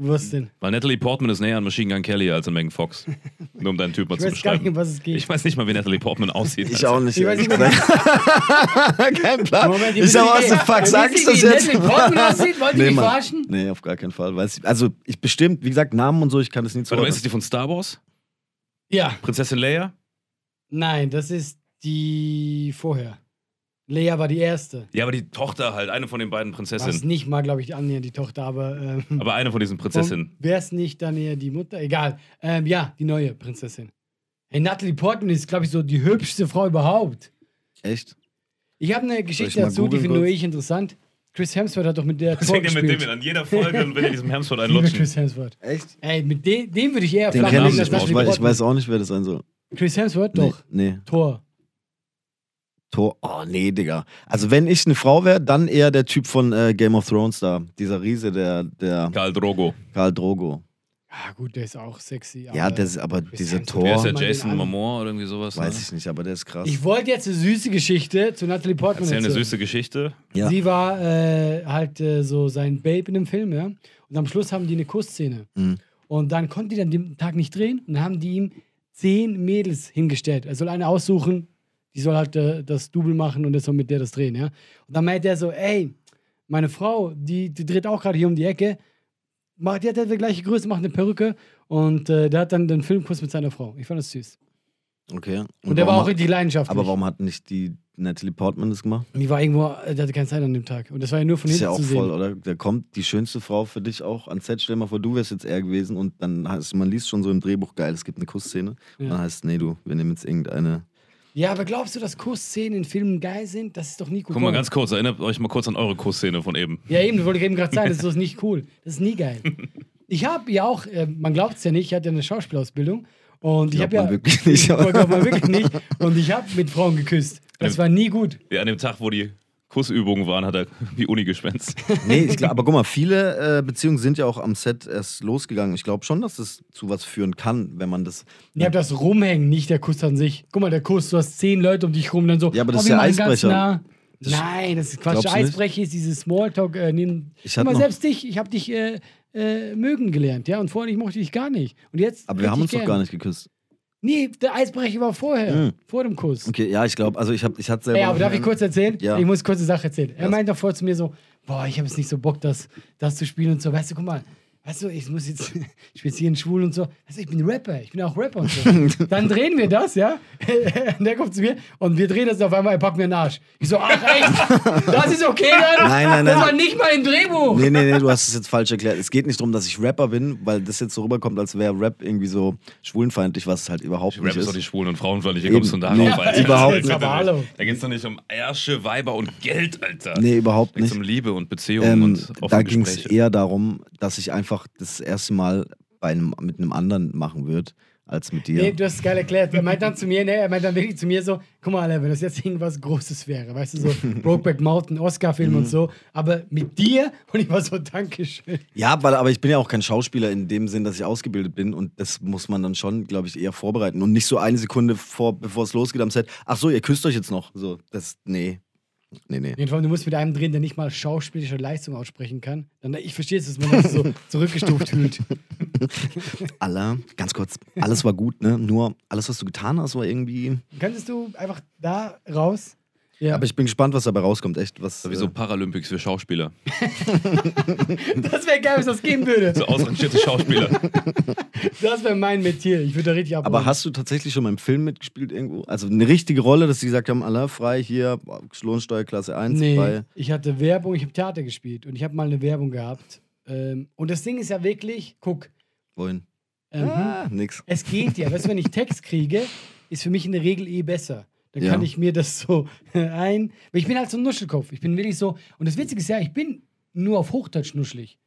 Was denn? Weil Natalie Portman ist näher an Machine Gun Kelly als an Megan Fox. [LAUGHS] Nur um deinen Typ mal Ich zu weiß gar nicht, beschreiben. um was es geht. Ich weiß nicht mal, wie Natalie Portman aussieht. Ich auch nicht. Ich weiß nicht. [LAUGHS] Kein Plan. Moment, ich sag, was the fuck sagst du nicht, das wie jetzt? Natalie Portman aussieht? Wollt ihr mich Mann. verarschen? Nee, auf gar keinen Fall. Weiß ich, also, ich bestimmt, wie gesagt, Namen und so, ich kann das nie Warte mal, ist zuordnen. es die von Star Wars? Ja. Prinzessin Leia? Nein, das ist die vorher. Lea war die erste. Ja, aber die Tochter halt, eine von den beiden Das ist Prinzessinnen. nicht mal, glaube ich, annähernd die Tochter, aber. Ähm, Aber eine von diesen Prinzessinnen. Wäre es nicht dann eher die Mutter? Egal. Ähm, ja, die neue Prinzessin. Hey, Natalie Portman ist, glaube ich, so die hübscheste Frau überhaupt. Echt? Ich habe eine ich Geschichte dazu, die finde nur ich interessant. Chris Hemsworth hat doch mit der hängt denn mit dem gespielt. in? An jeder Folge und will er diesem Hemsworth [LAUGHS] einen Liebe lutschen. Chris Hemsworth. Echt? Ey, mit dem, dem würde ich eher Den kenne ich nicht. Ich weiß, ich Portman. weiß auch nicht, wer das sein soll. Chris Hemsworth? Doch. Nee. nee. Thor. Tor. Oh, nee, Digga. Also, wenn ich eine Frau wäre, dann eher der Typ von äh, Game of Thrones da. Dieser Riese, der, der Karl Drogo. Karl Drogo. Ja, gut, der ist auch sexy. Ja, aber das, aber dieser. Wer ist Tor, der Mal den Jason. Momoa oder irgendwie sowas? weiß ne? ich nicht, aber der ist krass. Ich wollte jetzt eine süße Geschichte zu Natalie Portman Erzähl eine süße Geschichte. Ja. Sie war äh, halt äh, so sein Babe in dem Film, ja. Und am Schluss haben die eine Kussszene. Mhm. Und dann konnte die dann den Tag nicht drehen und dann haben die ihm zehn Mädels hingestellt. Er soll eine aussuchen, die soll halt äh, das Double machen und er soll mit der das drehen, ja. Und dann meint er so, ey, meine Frau, die, die dreht auch gerade hier um die Ecke, macht, die hat ja die gleiche Größe, macht eine Perücke und äh, der hat dann den Filmkuss mit seiner Frau. Ich fand das süß. Okay. Und, der war auch richtig leidenschaftlich. Aber warum hat nicht die Natalie Portman das gemacht? Und die war irgendwo, der hatte keine Zeit an dem Tag. Und das war ja nur von Das ist hinten ja auch voll, oder? Da kommt die schönste Frau für dich auch ans Set. Stell dir mal vor, du wärst jetzt er gewesen und dann heißt, man liest schon so im Drehbuch, geil, es gibt eine Kussszene. Und Ja. dann heißt es, nee, du, wir nehmen jetzt irgendeine. Ja, aber glaubst du, dass Kussszenen in Filmen geil sind? Das ist doch nie cool. Guck mal ganz kurz, erinnert euch mal kurz an eure Kussszene von eben. Ja, eben, das wollte ich eben gerade sagen, das ist doch nicht cool. Das ist nie geil. [LAUGHS] Ich habe ja auch, äh, man glaubt es ja nicht, ich hatte eine Schauspielausbildung und ich habe ja. man wirklich nicht, [LAUGHS] aber- Glaubt man wirklich nicht. Und ich habe mit Frauen geküsst. Das war nie gut. Ja, an dem Tag, wo die Kussübungen waren, hat er die Uni geschwänzt. [LAUGHS] Nee, ich glaub, aber guck mal, viele äh, Beziehungen sind ja auch am Set erst losgegangen. Ich glaube schon, dass das zu was führen kann, wenn man das. Ich habe das Rumhängen, nicht der Kuss an sich. Guck mal, der Kuss, du hast zehn Leute um dich rum, dann so. Ja, aber das oh, ist ja Eisbrecher. Nah. Nein, das ist Quatsch. Eisbrecher ist dieses Smalltalk. Äh, nehmen, Ich Guck hatte mal, noch- selbst dich, ich habe dich äh, äh, mögen gelernt, ja, und vorher ich mochte dich gar nicht. Und jetzt. Aber wir haben uns richtig doch gern. gar nicht geküsst. Nee, der Eisbrecher war vorher, Mhm. vor dem Kuss. Okay, ja, ich glaube, also ich, hab, ich hatte selber. Ey, aber darf ich kurz erzählen? Ja. Ich muss kurz eine Sache erzählen. Er Ja. meinte davor zu mir so, boah, ich habe jetzt nicht so Bock, das, das zu spielen und so. Weißt du, guck mal, du, ich muss jetzt, [LAUGHS] ich bin jetzt hier in Schwul und so. Du, ich bin Rapper, ich bin auch Rapper und so. [LAUGHS] Dann drehen wir das, ja? Und [LAUGHS] der kommt zu mir und wir drehen das und auf einmal, er packt mir den Arsch. Ich so, ach echt? Das ist okay dann? Nein, nein, Das nein. war nicht mal im Drehbuch. Nee, nee, nee, du hast es jetzt falsch erklärt. Es geht nicht darum, dass ich Rapper bin, weil das jetzt so rüberkommt, als wäre Rap irgendwie so schwulenfeindlich, was es halt überhaupt Rap nicht ist doch ist. die Schwulen- und Frauenfeindliche. Eben. Kommst du darauf, Nee, Alter? überhaupt nicht. Aber hallo. Da geht es doch nicht um Ärsche, Weiber und Geld, Alter. Nee, überhaupt Da geht's nicht. um Liebe und Beziehungen Ähm, und da offene ging es eher darum, dass ich einfach das erste Mal bei einem, mit einem anderen machen würde, als mit dir. Nee, du hast es geil erklärt. Er meint dann zu mir, ne, er meint dann wirklich zu mir so, guck mal, Alter, wenn das jetzt irgendwas Großes wäre, weißt du, so [LAUGHS] Brokeback Mountain, Oscar-Film Mhm. und so, aber mit dir und ich war so, Dankeschön. Ja, weil, aber ich bin ja auch kein Schauspieler in dem Sinn, dass ich ausgebildet bin und das muss man dann schon, glaube ich, eher vorbereiten und nicht so eine Sekunde vor, bevor es losgeht am Set. Ach so, ihr küsst euch jetzt noch. So, das, nee. Nee, nee. Jedenfalls, du musst mit einem drehen, der nicht mal schauspielische Leistung aussprechen kann. Dann, ich verstehe es, dass man sich so [LAUGHS] zurückgestuft fühlt. [LAUGHS] Alla, ganz kurz, alles war gut, ne? Nur alles, was du getan hast, war irgendwie. Könntest du einfach da raus? Ja, Aber ich bin gespannt, was dabei rauskommt, echt. Was, Sowieso äh, Paralympics für Schauspieler. [LAUGHS] das wäre geil, wenn es das geben würde. So ausrangierte Schauspieler. [LAUGHS] Das wäre mein Metier. Ich würde da richtig abholen. aber hast du tatsächlich schon mal im Film mitgespielt irgendwo? Also eine richtige Rolle, dass sie gesagt haben, Allah frei hier, Lohnsteuerklasse 1, Nee, bei. ich hatte Werbung, ich habe Theater gespielt und ich habe mal eine Werbung gehabt. Ähm, und das Ding ist ja wirklich, guck, Wohin? ähm, Ah, nix. es geht ja. Weißt du, wenn ich Text kriege, ist für mich in der Regel eh besser. Dann Ja. kann ich mir das so [LAUGHS] ein. Weil ich bin halt so ein Nuschelkopf. Ich bin wirklich so. Und das Witzige ist ja, ich bin nur auf Hochdeutsch nuschelig.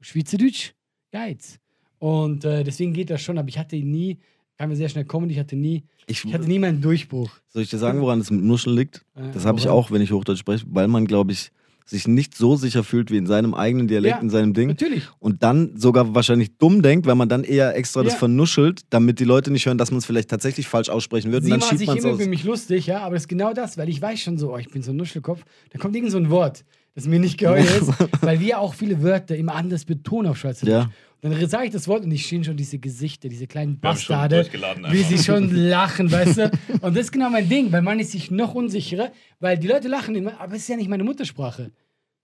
Schweizerdeutsch, Geiz. Und äh, deswegen geht das schon, aber ich hatte nie, kam mir sehr schnell kommen, ich hatte nie, Ich, ich hatte nie meinen Durchbruch. soll ich dir sagen, woran es mit Nuscheln liegt? Äh, Das habe ich auch, wenn ich Hochdeutsch spreche, weil man, glaube ich, sich nicht so sicher fühlt wie in seinem eigenen Dialekt, Ja, in seinem Ding. Natürlich. Und dann sogar wahrscheinlich dumm denkt, weil man dann eher extra das Ja. vernuschelt, damit die Leute nicht hören, dass man es vielleicht tatsächlich falsch aussprechen wird. Und Sie dann machen schiebt man es aus. über mich lustig, ja, aber das ist genau das, weil ich weiß schon so, oh, ich bin so ein Nuschelkopf. Da kommt irgend so ein Wort. Dass mir nicht geheult ist, [LAUGHS] weil wir auch viele Wörter immer anders betonen auf Schweizerdeutsch. Ja. Und dann sage ich das Wort und ich stehen schon diese Gesichter, diese kleinen Bastarde, wie sie schon [LAUGHS] lachen, weißt du? Und das ist genau mein Ding, weil man ist sich noch unsicherer, weil die Leute lachen immer, aber es ist ja nicht meine Muttersprache.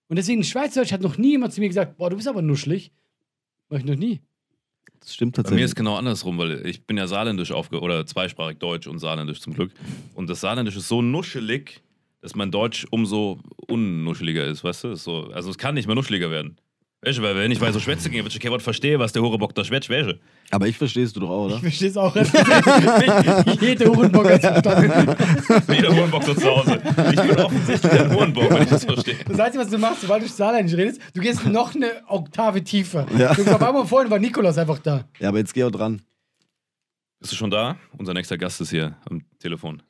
Und deswegen, Schweizerdeutsch hat noch nie jemand zu mir gesagt, boah, du bist aber nuschelig. Mach ich noch nie. Das stimmt Bei mir tatsächlich. ist genau andersrum, weil ich bin ja saarländisch aufge oder zweisprachig Deutsch und saarländisch zum Glück. Und das Saarländisch ist so nuschelig, dass mein Deutsch umso unnuscheliger ist, weißt du? Ist so, also es kann nicht mehr nuscheliger werden. Weißt du, weil wenn ich bei so Schwätze gehe, würde ich kein Wort verstehe, was der Horebock da schwätzt, weißt du? Aber ich verstehst du doch auch, oder? Ich verstehe es auch. [LAUGHS] Jede Hurenbock hat verstanden. [LAUGHS] Jeder Hurenbock so zu Hause. Ich bin offensichtlich ein Hurenbock, wenn ich das verstehe. Das Einzige, was du machst, sobald du Saarländisch redest, du gehst noch eine Oktave tiefer. Ja. Du, auf einmal vorhin war Nikolaus einfach da. Ja, aber jetzt geh auch dran. Bist du schon da? Unser nächster Gast ist hier am Telefon.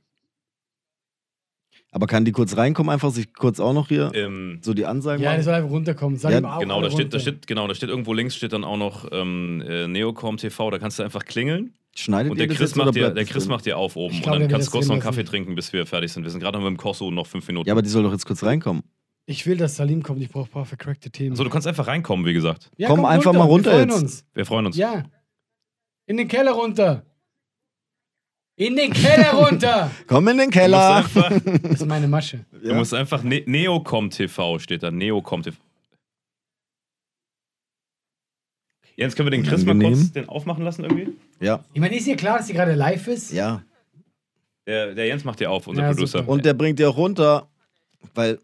Aber kann die kurz reinkommen, einfach sich kurz auch noch hier Ähm, so die Ansagen Ja, der machen? soll einfach runterkommen. Sag Ja, ihm auch genau, da steht, runter. da steht, genau, da steht irgendwo links steht dann auch noch ähm, äh, Neocom TV, da kannst du einfach klingeln Schneidet und der Chris, macht dir, der Chris drin? macht dir auf oben Ich und glaub, dann kannst du kurz noch einen Kaffee lassen. trinken, bis wir fertig sind. Wir sind gerade noch mit dem Corso noch fünf Minuten. Ja, aber die soll doch jetzt kurz reinkommen. Ich will, dass Salim kommt. Ich brauche ein paar vercrackte Themen. so, du kannst einfach reinkommen, wie gesagt. ja, komm einfach mal runter Wir freuen jetzt. uns. Wir freuen uns. Ja. In den Keller runter. In den Keller runter. [LAUGHS] Komm in den Keller! einfach, Das ist meine Masche. du musst einfach ne Neocom TV steht da. Neocom TV. Jens, können wir den Chris mal kurz den aufmachen lassen irgendwie? Ja, Ich meine, ist dir klar, dass sie gerade live ist? ja. Der, der Jens macht dir auf, unser Ja, Producer. super. Und der bringt dir auch runter, weil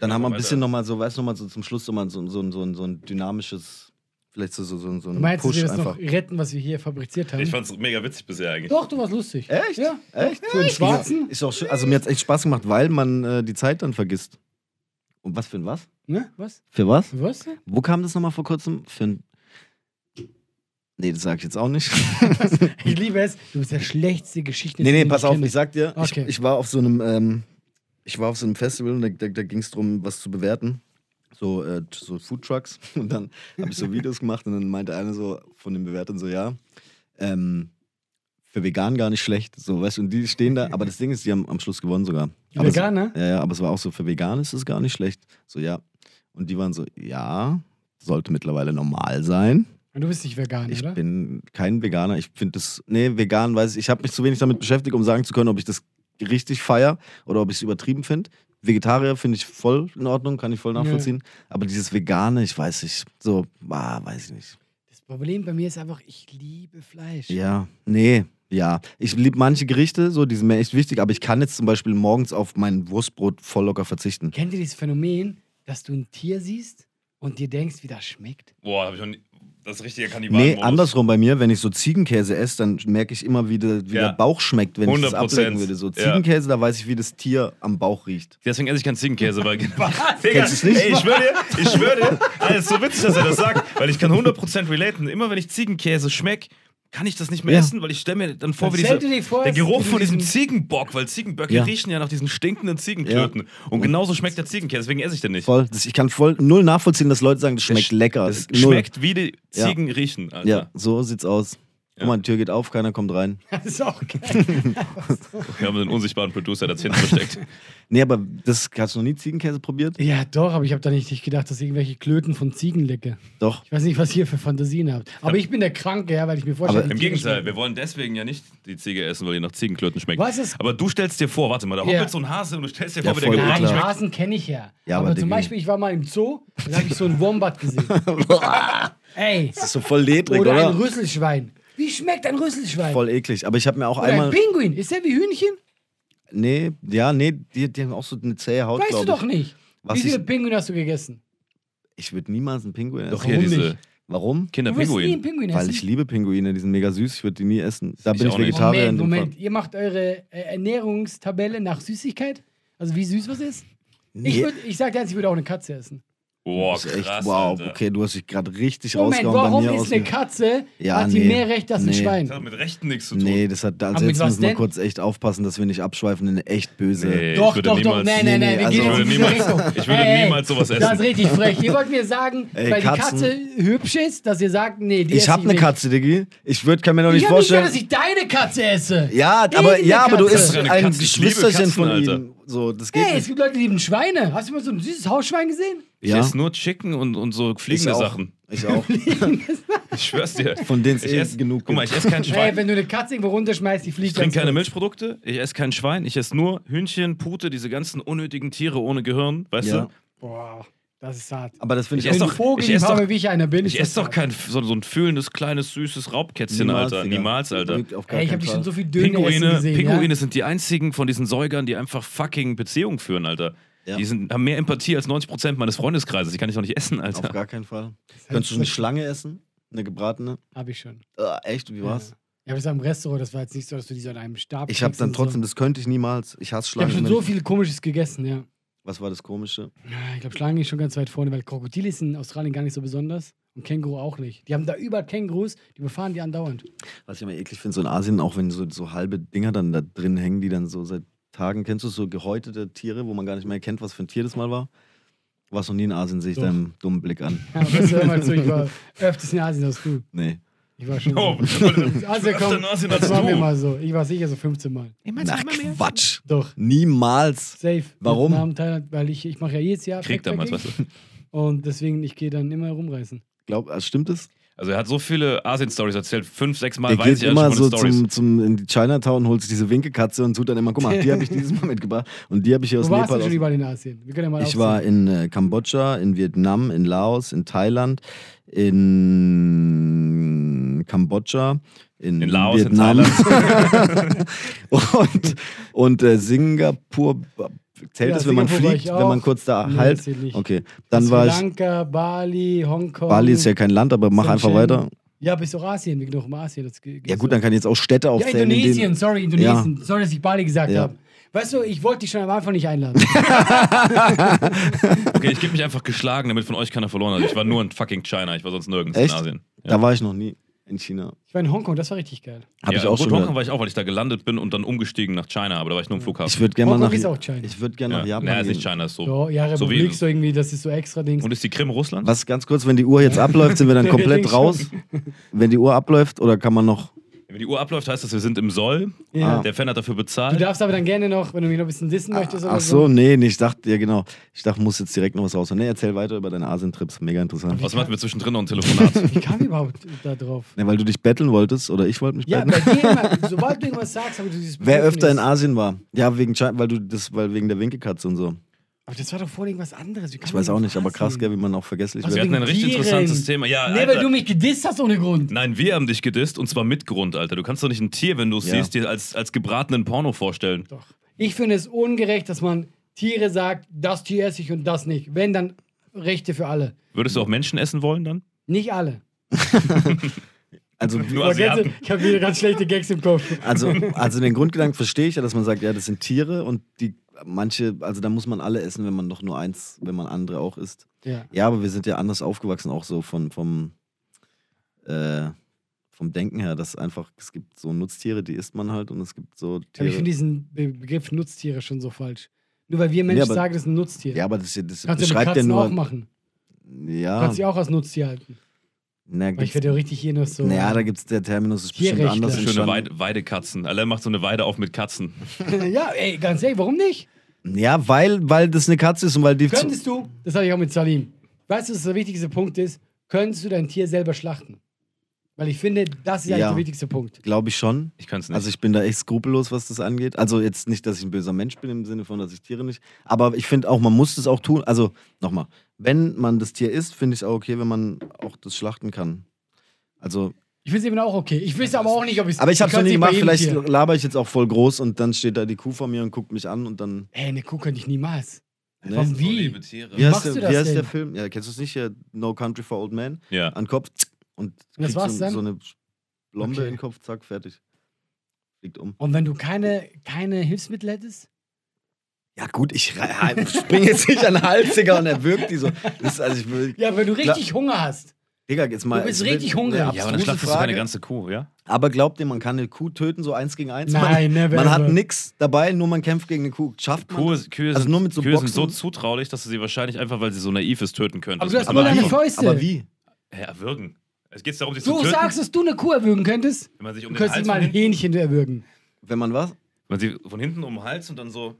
dann haben wir ein bisschen nochmal so, weißt du, nochmal so zum Schluss nochmal so, so, so, so ein dynamisches, vielleicht so, so, so, so Du ein meinst, Push wir das einfach. noch retten, was wir hier fabriziert haben? Ich fand's mega witzig bisher eigentlich. Doch, du warst lustig. Echt? Ja. Echt? Für den Schwarzen? Ist auch schön. Also mir hat echt Spaß gemacht, weil man äh, die Zeit dann vergisst. Und was für ein was? Ne? Was? Für was? Was? Wo kam das nochmal vor kurzem? Für ein. Nee, das sag ich jetzt auch nicht. [LAUGHS] Ich liebe es. Du bist der schlechteste Geschichte. nee, nee, pass auf, ich sag dir, Okay. ich, ich war auf so einem, ähm, ich war auf so einem Festival und da, da, da ging es darum, was zu bewerten. So, äh, so Food Trucks. [LAUGHS] Und dann habe ich so Videos gemacht und dann meinte einer so von den Bewertern so, ja, ähm, für vegan gar nicht schlecht. So, weißt du, und die stehen da, aber das Ding ist, die haben am Schluss gewonnen sogar. Aber es- Veganer? Ja, ja, aber es war auch so, für vegan ist es gar nicht schlecht. So, ja. Und die waren so, ja, sollte mittlerweile normal sein. Und du bist nicht vegan, Ich oder? bin kein Veganer. Ich finde das, nee, vegan weiß ich, ich habe mich zu wenig damit beschäftigt, um sagen zu können, ob ich das richtig feier oder ob ich es übertrieben finde. Vegetarier finde ich voll in Ordnung, kann ich voll nachvollziehen. Aber dieses Vegane, ich weiß nicht, so, ah, weiß ich nicht. Das Problem bei mir ist einfach, ich liebe Fleisch. Ja, nee, ja. Ich liebe manche Gerichte, so, die sind mir echt wichtig, aber ich kann jetzt zum Beispiel morgens auf mein Wurstbrot voll locker verzichten. Kennt ihr dieses Phänomen, dass du ein Tier siehst und dir denkst, wie das schmeckt? Boah, hab ich noch nie. Das ist richtiger Kannibalen. Nee, andersrum bei mir, wenn ich so Ziegenkäse esse, dann merke ich immer, wie, der, wie Ja. der Bauch schmeckt, wenn ich das 100%. ablecken würde. So Ja. Ziegenkäse, da weiß ich, wie das Tier am Bauch riecht. Deswegen esse ich keinen Ziegenkäse, weil. [LAUGHS] Digga, Kennst du's nicht? Ey, ich schwöre dir, ich schwöre dir, [LAUGHS] Alter, ist so witzig, dass er das sagt, weil ich kann 100% relaten. Immer wenn ich Ziegenkäse schmeck, kann ich das nicht mehr Ja. essen, weil ich stelle mir dann vor, Dann wie dieser, vor, der Geruch von diesem Ziegenbock, weil Ziegenböcke Ja. riechen ja nach diesen stinkenden Ziegenklöten. Und genauso schmeckt der Ziegenkäse, deswegen esse ich den nicht. Voll. Ich kann voll null nachvollziehen, dass Leute sagen, das schmeckt sch- lecker. Es null. schmeckt wie die Ja. Ziegen riechen, Alter. Ja, so sieht's aus. Guck mal, die Tür geht auf, keiner kommt rein. [LAUGHS] Das ist auch geil. [LAUGHS] Wir haben einen unsichtbaren Producer, der das hinten versteckt. [LAUGHS] Nee, aber das hast du noch nie Ziegenkäse probiert? ja, doch, aber ich habe da nicht nicht gedacht, dass ich irgendwelche Klöten von Ziegen lecke. Doch. Ich weiß nicht, was ihr für Fantasien habt. Aber ich bin der Kranke, ja, weil ich mir vorstelle, Aber Im Gegenteil, schmecken. wir wollen deswegen ja nicht die Ziege essen, weil die nach Ziegenklöten schmeckt. Was ist- Aber du stellst dir vor, warte mal, da Ja. hoppelt so ein Hase und du stellst dir Ja, vor, wie der Geruch Nein, schmeckt. Hasen kenne ich ja. Ja, aber, aber zum. Beispiel, ich war mal im Zoo, da habe ich so einen Wombat gesehen. Ey, Das ist so voll ledrig, oder oder? ein Rüsselschwein. Wie schmeckt ein Rüsselschwein? Voll eklig. Aber ich habe mir auch oder ein einmal. Pinguin. Ist der wie Hühnchen? Nee, ja, nee, die, die haben auch so eine zähe Haut, Weißt du doch ich. nicht. Was wie viele ich- Pinguine hast du gegessen? Ich würde niemals einen Pinguin essen. Doch hier Warum diese nicht? Warum? Kinderpinguin. Pinguin essen. Weil ich liebe Pinguine, die sind mega süß, ich würde die nie essen. Da Ich bin ich. Vegetarier. in Moment, dem Moment. Fall. Ihr macht eure äh, Ernährungstabelle nach Süßigkeit? Also wie süß was ist? Ich, Nee. würd, ich sag dir eins, ich würde auch eine Katze essen. Boah, Das ist echt, krass, wow, Alter. okay, du hast dich gerade richtig Moment, rausgehauen bei warum mir ist aus. eine Katze, Ja, hat die nee. mehr Recht als ein Nee. Schwein? Das hat mit Rechten nichts zu tun. Nee, das hat, also Aber jetzt müssen wir kurz echt aufpassen, dass wir nicht abschweifen in eine echt böse. Nee, Doch, ich würde doch, doch, niemals, nein, nein, nein, wir Nee, gehen also- jetzt in Ich diese würde Richtung. ich würde Ey, niemals sowas Das essen. ist richtig frech. Ihr wollt mir sagen, [LAUGHS] Ey, weil die Katzen- Katze hübsch ist, dass ihr sagt, nee, die Ich esse habe eine nicht. Katze, Diggi. Ich würd, kann mir noch Ich nicht hab nicht vorstellen. gesagt, dass ich deine Katze esse. ja, aber, Irgendeine ja, aber du isst Das ein. Ich Geschwisterchen von Alter. So, das geht Hey, es nicht. gibt Leute, die lieben Schweine. Hast du mal so ein süßes Hausschwein gesehen? Ich Ja. esse nur Chicken und, und so fliegende Ich auch. Sachen. Ich auch. [LAUGHS] Ich schwör's dir. Von denen es Ich eh esse genug Guck mal, ich esse kein Hey, Schwein. wenn du eine Katze irgendwo runterschmeißt, die fliegt Ich trinke keine. Milchprodukte, ich esse kein Schwein, ich esse nur Hühnchen, Pute, diese ganzen unnötigen Tiere ohne Gehirn, weißt Ja. du? Boah, das ist hart. Aber das finde Ich ich, doch- Vogel, ich ich ess doch- wie ich einer bin. Ich ist esse doch kein so, so ein fühlendes, kleines, süßes Raubkätzchen, Niemals, Alter. Digga. Niemals, Alter. Auf Ey, ich habe schon Fall. so viel Döner essen Pinguine, gesehen. Pinguine ja? sind die einzigen von diesen Säugern, die einfach fucking Beziehungen führen, Alter. Ja. Die sind, haben mehr Empathie als 90% meines Freundeskreises. Die kann ich doch nicht essen, Auf Alter. gar keinen Fall. Könntest du eine Schlange essen? Eine gebratene? Hab ich schon. Äh, echt? Wie war's? Ja. Ja, aber das war im Restaurant, das war jetzt nicht so, dass du die so an einem Stab Ich habe dann und so. trotzdem, das könnte ich niemals. Ich hasse Ich habe Schlangen. schon so viel Komisches gegessen, ja. Was war das Komische? Ich glaube, Schlangen ist schon ganz weit vorne, weil Krokodile ist in Australien gar nicht so besonders und Känguru auch nicht. Die haben da überall Kängurus, die überfahren die andauernd. Was ich immer eklig finde, so in Asien, auch wenn so, so halbe Dinger dann da drin hängen, die dann so seit Tagen, kennst du so gehäutete Tiere, wo man gar nicht mehr kennt, was für ein Tier das mal war? Warst noch nie in Asien, sehe ich Doch. deinem dummen Blick an. Ja, aber das hör mal zu, ich war [LAUGHS] öfters in Asien als du. Nee. Ich war schon. Oh, so. [LAUGHS] komm, Asien das als war mir mal so. Ich war sicher so 15 Mal. Ach, Quatsch. Doch, Niemals. safe. Warum? Thailand, weil ich, ich mache ja jedes Jahr. Krieg damals, weißt du. Und deswegen, ich gehe dann immer rumreißen. Glaub, also stimmt es? Also er hat so viele Asien-Stories erzählt, fünf, sechs Mal Der weiß geht ich immer alles so zum, zum, in die Chinatown, holt sich diese Winkelkatze und tut dann immer, guck mal, die habe ich dieses Mal mitgebracht und die habe ich hier aus Wo warst du Nepal. schon Aus überall in Asien? Wir können ja mal ich war aufzählen. in äh, Kambodscha, in Vietnam, in Laos, in Thailand, in Kambodscha, in, In Laos, in Vietnam Thailand. [LAUGHS] und, und äh, Singapur. Zählt Ja, es, wenn man Singapur fliegt, wenn man kurz da Nee, halt? das. Okay, dann Sri war ich. Lanka, Bali, Hongkong. Bali ist ja kein Land, aber mach einfach weiter. Ja, bis auch Asien. Wir gehen um Asien. Das Ja gut, dann kann ich jetzt auch Städte Ja, aufzählen. in Indonesien, denen- sorry, Indonesien. Sorry, dass ich Bali gesagt Ja. habe. Weißt du, ich wollte dich schon am Anfang nicht einladen. [LAUGHS] Okay, ich gebe mich einfach geschlagen, damit von euch keiner verloren hat. Ich war nur in fucking China, ich war sonst nirgends Echt? in Asien. Ja. Da war ich noch nie in China. Ich war in Hongkong, das war richtig geil. Habe ja, ich auch gut, schon. Hongkong gehört. war ich auch, weil ich da gelandet bin und dann umgestiegen nach China, aber da war ich nur im Flughafen. Ich würde gerne mal Hongkong nach. ist auch China. Ich würde gerne ja. nach Japan Naja, ist gehen. nicht China, ist so. So, ja, so Republik, wie- so irgendwie, das ist so extra Dings. Und ist die Krim Russland? Was ganz kurz, wenn die Uhr jetzt abläuft, sind wir dann [LAUGHS] komplett raus. Wenn die Uhr abläuft oder kann man noch. Wenn die Uhr abläuft, heißt das, wir sind im Soll. Ja. Der Fan hat dafür Du bezahlt. darfst aber dann gerne noch, wenn du mich noch ein bisschen dissen möchtest oder Ach so, nee, nee, ich dachte, ja genau. Ich dachte, muss jetzt direkt noch was raus. Nee, erzähl weiter über deine Asien-Trips. Mega interessant. Was machen wir zwischendrin noch ein Telefonat? Wie kam ich überhaupt da drauf? Nee, weil du dich betteln wolltest oder ich wollte mich Ja, betteln. bei dir immer, sobald du irgendwas sagst, habe ich dieses Wer öfter in. Asien war? Ja, wegen weil du das, weil wegen der Winkelkatze und so. Aber das war doch vorhin irgendwas anderes. Ich weiß auch nicht, aber krass, gell, wie man auch vergesslich Also wir wird. hatten ein richtig interessantes Thema. Ja, Nee, weil Alter. du mich gedisst hast ohne Grund. Nein, wir haben dich gedisst und zwar mit Grund, Alter. Du kannst doch nicht ein Tier, wenn du es Ja. siehst, dir als, als gebratenen Porno vorstellen. Doch. Ich finde es ungerecht, dass man Tiere sagt, das Tier esse ich und das nicht. Wenn, dann Rechte für alle. Würdest du auch Menschen essen wollen dann? Nicht alle. [LAUGHS] Also, Nur Asiaten. ich habe wieder ganz schlechte Gags im Kopf. also, also den Grundgedanken verstehe ich ja, dass man sagt, ja, das sind Tiere und die manche, also da muss man alle essen, wenn man doch nur eins, wenn man andere auch isst. Ja. Ja, aber wir sind ja anders aufgewachsen, auch so von, vom, äh, vom Denken her, dass einfach, es gibt so Nutztiere, die isst man halt und es gibt so Aber ich Tiere. finde diesen Be Begriff Nutztiere schon so falsch. Nur weil wir Menschen aber- sagen, das ist ein Nutztier. ja, aber das, das Kannst du beschreibt ja nur. auch machen. Ja, Kannst du auch als Nutztier halten. Na, ich werde ja richtig hier noch so. naja, da gibt es der Terminus, ist bestimmt Tierrechtler. anders Schöne. Weide, Weidekatzen. Alain macht so eine Weide auf mit Katzen. [LAUGHS] ja, ey, ganz ehrlich, warum nicht? Ja, weil, weil das eine Katze ist und weil die. Könntest du, das hatte ich auch mit Salim. Weißt du, was der wichtigste Punkt ist? Könntest du dein Tier selber schlachten? Weil ich finde, das ist eigentlich Ja. der wichtigste Punkt. Glaube ich schon. Ich kann es nicht. Also ich bin da echt skrupellos, was das angeht. Also jetzt nicht, dass ich ein böser Mensch bin im Sinne von, dass ich Tiere nicht. Aber ich finde auch, man muss das auch tun. Also nochmal, wenn man das Tier isst, finde ich es auch okay, wenn man auch das schlachten kann. Also, Ich finde es eben auch okay. Ich weiß aber auch nicht, ob ich aber ich habe es noch nie gemacht. Vielleicht Tier. laber ich jetzt auch voll groß und dann steht da die Kuh vor mir und guckt mich an und dann. Ey, eine Kuh könnte ich niemals. Ne? Warum wie? Wie heißt, machst der, du das wie heißt denn? der Film? Ja, kennst du es nicht? Hier, no Country for Old Men. Ja. An Kopf und das kriegt war's so, dann? so eine Blombe Okay. in den Kopf, zack, fertig. Fliegt um. Und wenn du keine, keine Hilfsmittel hättest? Ja, gut, ich springe jetzt nicht an den Hals, Digga, und er wirkt die so. Das ist, also ich will, Ja, wenn du richtig Hunger hast. Digga, jetzt mal. Du bist richtig hungrig. Ja, aber dann schlachtest du keine ganze Kuh, ja? Aber glaubt ihr, man kann eine Kuh töten, so eins gegen eins? Nein, man, never Man hat nix dabei, nur man kämpft gegen eine Kuh. Schafft man Kuh, das? Kühe, Also nur mit so Kühe sind so Boxen? zutraulich, dass du sie wahrscheinlich einfach, weil sie so naiv ist, töten könntest. Aber du hast Mit nur deine Fäuste. Aber wie? Ja, erwürgen. Es geht darum, sie Du zu töten. sagst, dass du eine Kuh erwürgen könntest? wenn man sich um Du den könntest Hals mal ein Hähnchen erwürgen. Wenn man was? wenn man sie von hinten um den Hals und dann so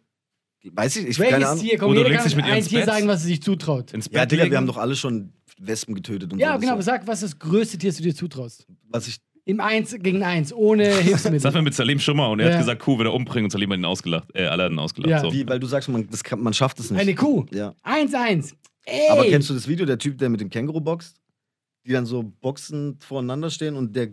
Weiß ich, ich keine Welches Ahnung. Tier? Komm, Oder jeder legst kann mit ihr ein ins Tier Bett? sagen, was er sich zutraut. Ins Bett Ja, Digga, legen. wir haben doch alle schon Wespen getötet und Ja, so. genau, aber Das sag, was ist das größte Tier, das du dir zutraust? Was ich. Im Eins gegen Eins, ohne Hilfsmittel. Das hatten wir mit Salim schon mal und er Ja. hat gesagt, Kuh wird er umbringen und Salim hat ihn ausgelacht. Äh, alle hatten ihn ausgelacht. Ja. So. Wie, weil du sagst, man, das kann, man schafft es nicht. Eine Kuh. Ja. Eins, eins. Ey. Aber kennst du das Video, der Typ, der mit dem Känguru boxt? Die dann so boxen voreinander stehen und der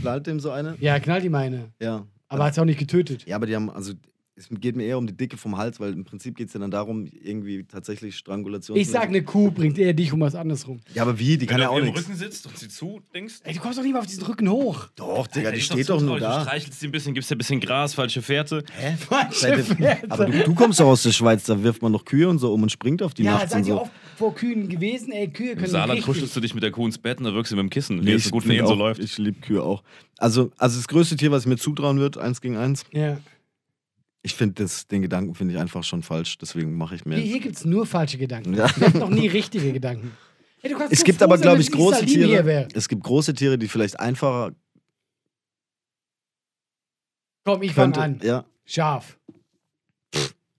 knallt dem so eine? Ja, knallt ihm eine. Ja. Aber hat es auch nicht getötet. Ja, aber die haben, also es geht mir eher um die Dicke vom Hals, weil im Prinzip geht es ja dann darum, irgendwie tatsächlich Strangulation Ich sag, eine Kuh bringt eher dich um was anderes rum. Ja, aber wie? Die kann Wenn ja du auch auf ihrem nichts. Rücken sitzt und sie zu denkst. Ey, du kommst doch nicht mal auf diesen Rücken hoch. Doch, Digga, die ist steht doch nur zutraulich. Du da. streichelst sie ein bisschen, gibst ihr ein bisschen Gras, falsche Fährte. Falsche Seid ihr- Pferde. Aber du, du kommst doch aus der Schweiz, da wirft man noch Kühe und so um und springt auf die ja, nachts und seid ihr so. oft vor Kühen gewesen? Ey, Kühe Im können Saarland richtig. kuschelst du dich mit der Kuh ins Bett und dann wirkst du mit dem Kissen. Nee, so gut ihn so läuft. Ich liebe Kühe auch. Also, also das größte Tier, was ich mir zutrauen wird, eins gegen eins. Ja. Ich finde den Gedanken finde ich einfach schon falsch, deswegen mache ich mir. Hier, hier gibt es nur falsche Gedanken. Ja. Hatten noch nie richtige Gedanken. Ey, du kannst Es so gibt aber, glaube ich, große Tiere. wär. Es gibt große Tiere, die vielleicht einfacher Komm, ich fange an. Ja. Schaf.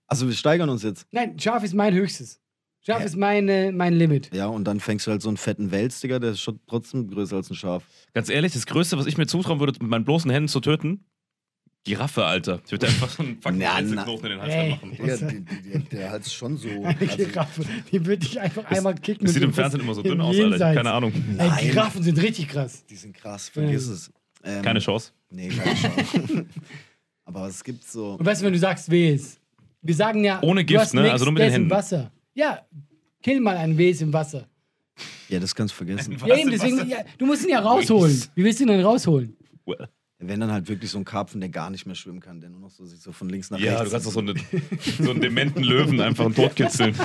Also wir steigern uns jetzt. Nein, Schaf ist mein höchstes. Schaf ist meine, mein Limit. Ja, und dann fängst du halt so einen fetten Wels, Digga, der ist schon trotzdem größer als ein Schaf. Ganz ehrlich, das Größte, was ich mir zutrauen würde, mit meinen bloßen Händen zu töten, Giraffe, Alter. Ich würde einfach so einen fucking Na. Einzelknoten in den Hals Ey. machen. Digga, die, die, der Hals ist schon so. [LAUGHS] Eine Giraffe. Die würde ich einfach einmal kicken. Das sieht im Fernsehen immer so dünn aus, Alter. Ich keine Ahnung. Ey, Nein. Giraffen sind richtig krass. Die sind krass, vergiss Ja. es. Ähm, Keine Chance. Nee, keine Chance. [LAUGHS] Aber es gibt so. Und weißt du, wenn du sagst, Wes? Wir sagen ja. Ohne du Gift, hast ne? Also nur mit der den ist im Händen. Wasser. Ja, kill mal einen Wes im Wasser. Ja, das kannst du vergessen. Ja, eben, deswegen, ja, du musst ihn ja rausholen. Wie willst du ihn denn rausholen? Well. Wenn dann halt wirklich so ein Karpfen, der gar nicht mehr schwimmen kann, der nur noch so sich so von links nach Ja, rechts. du kannst doch so, eine, so einen dementen Löwen einfach einen totkitzeln.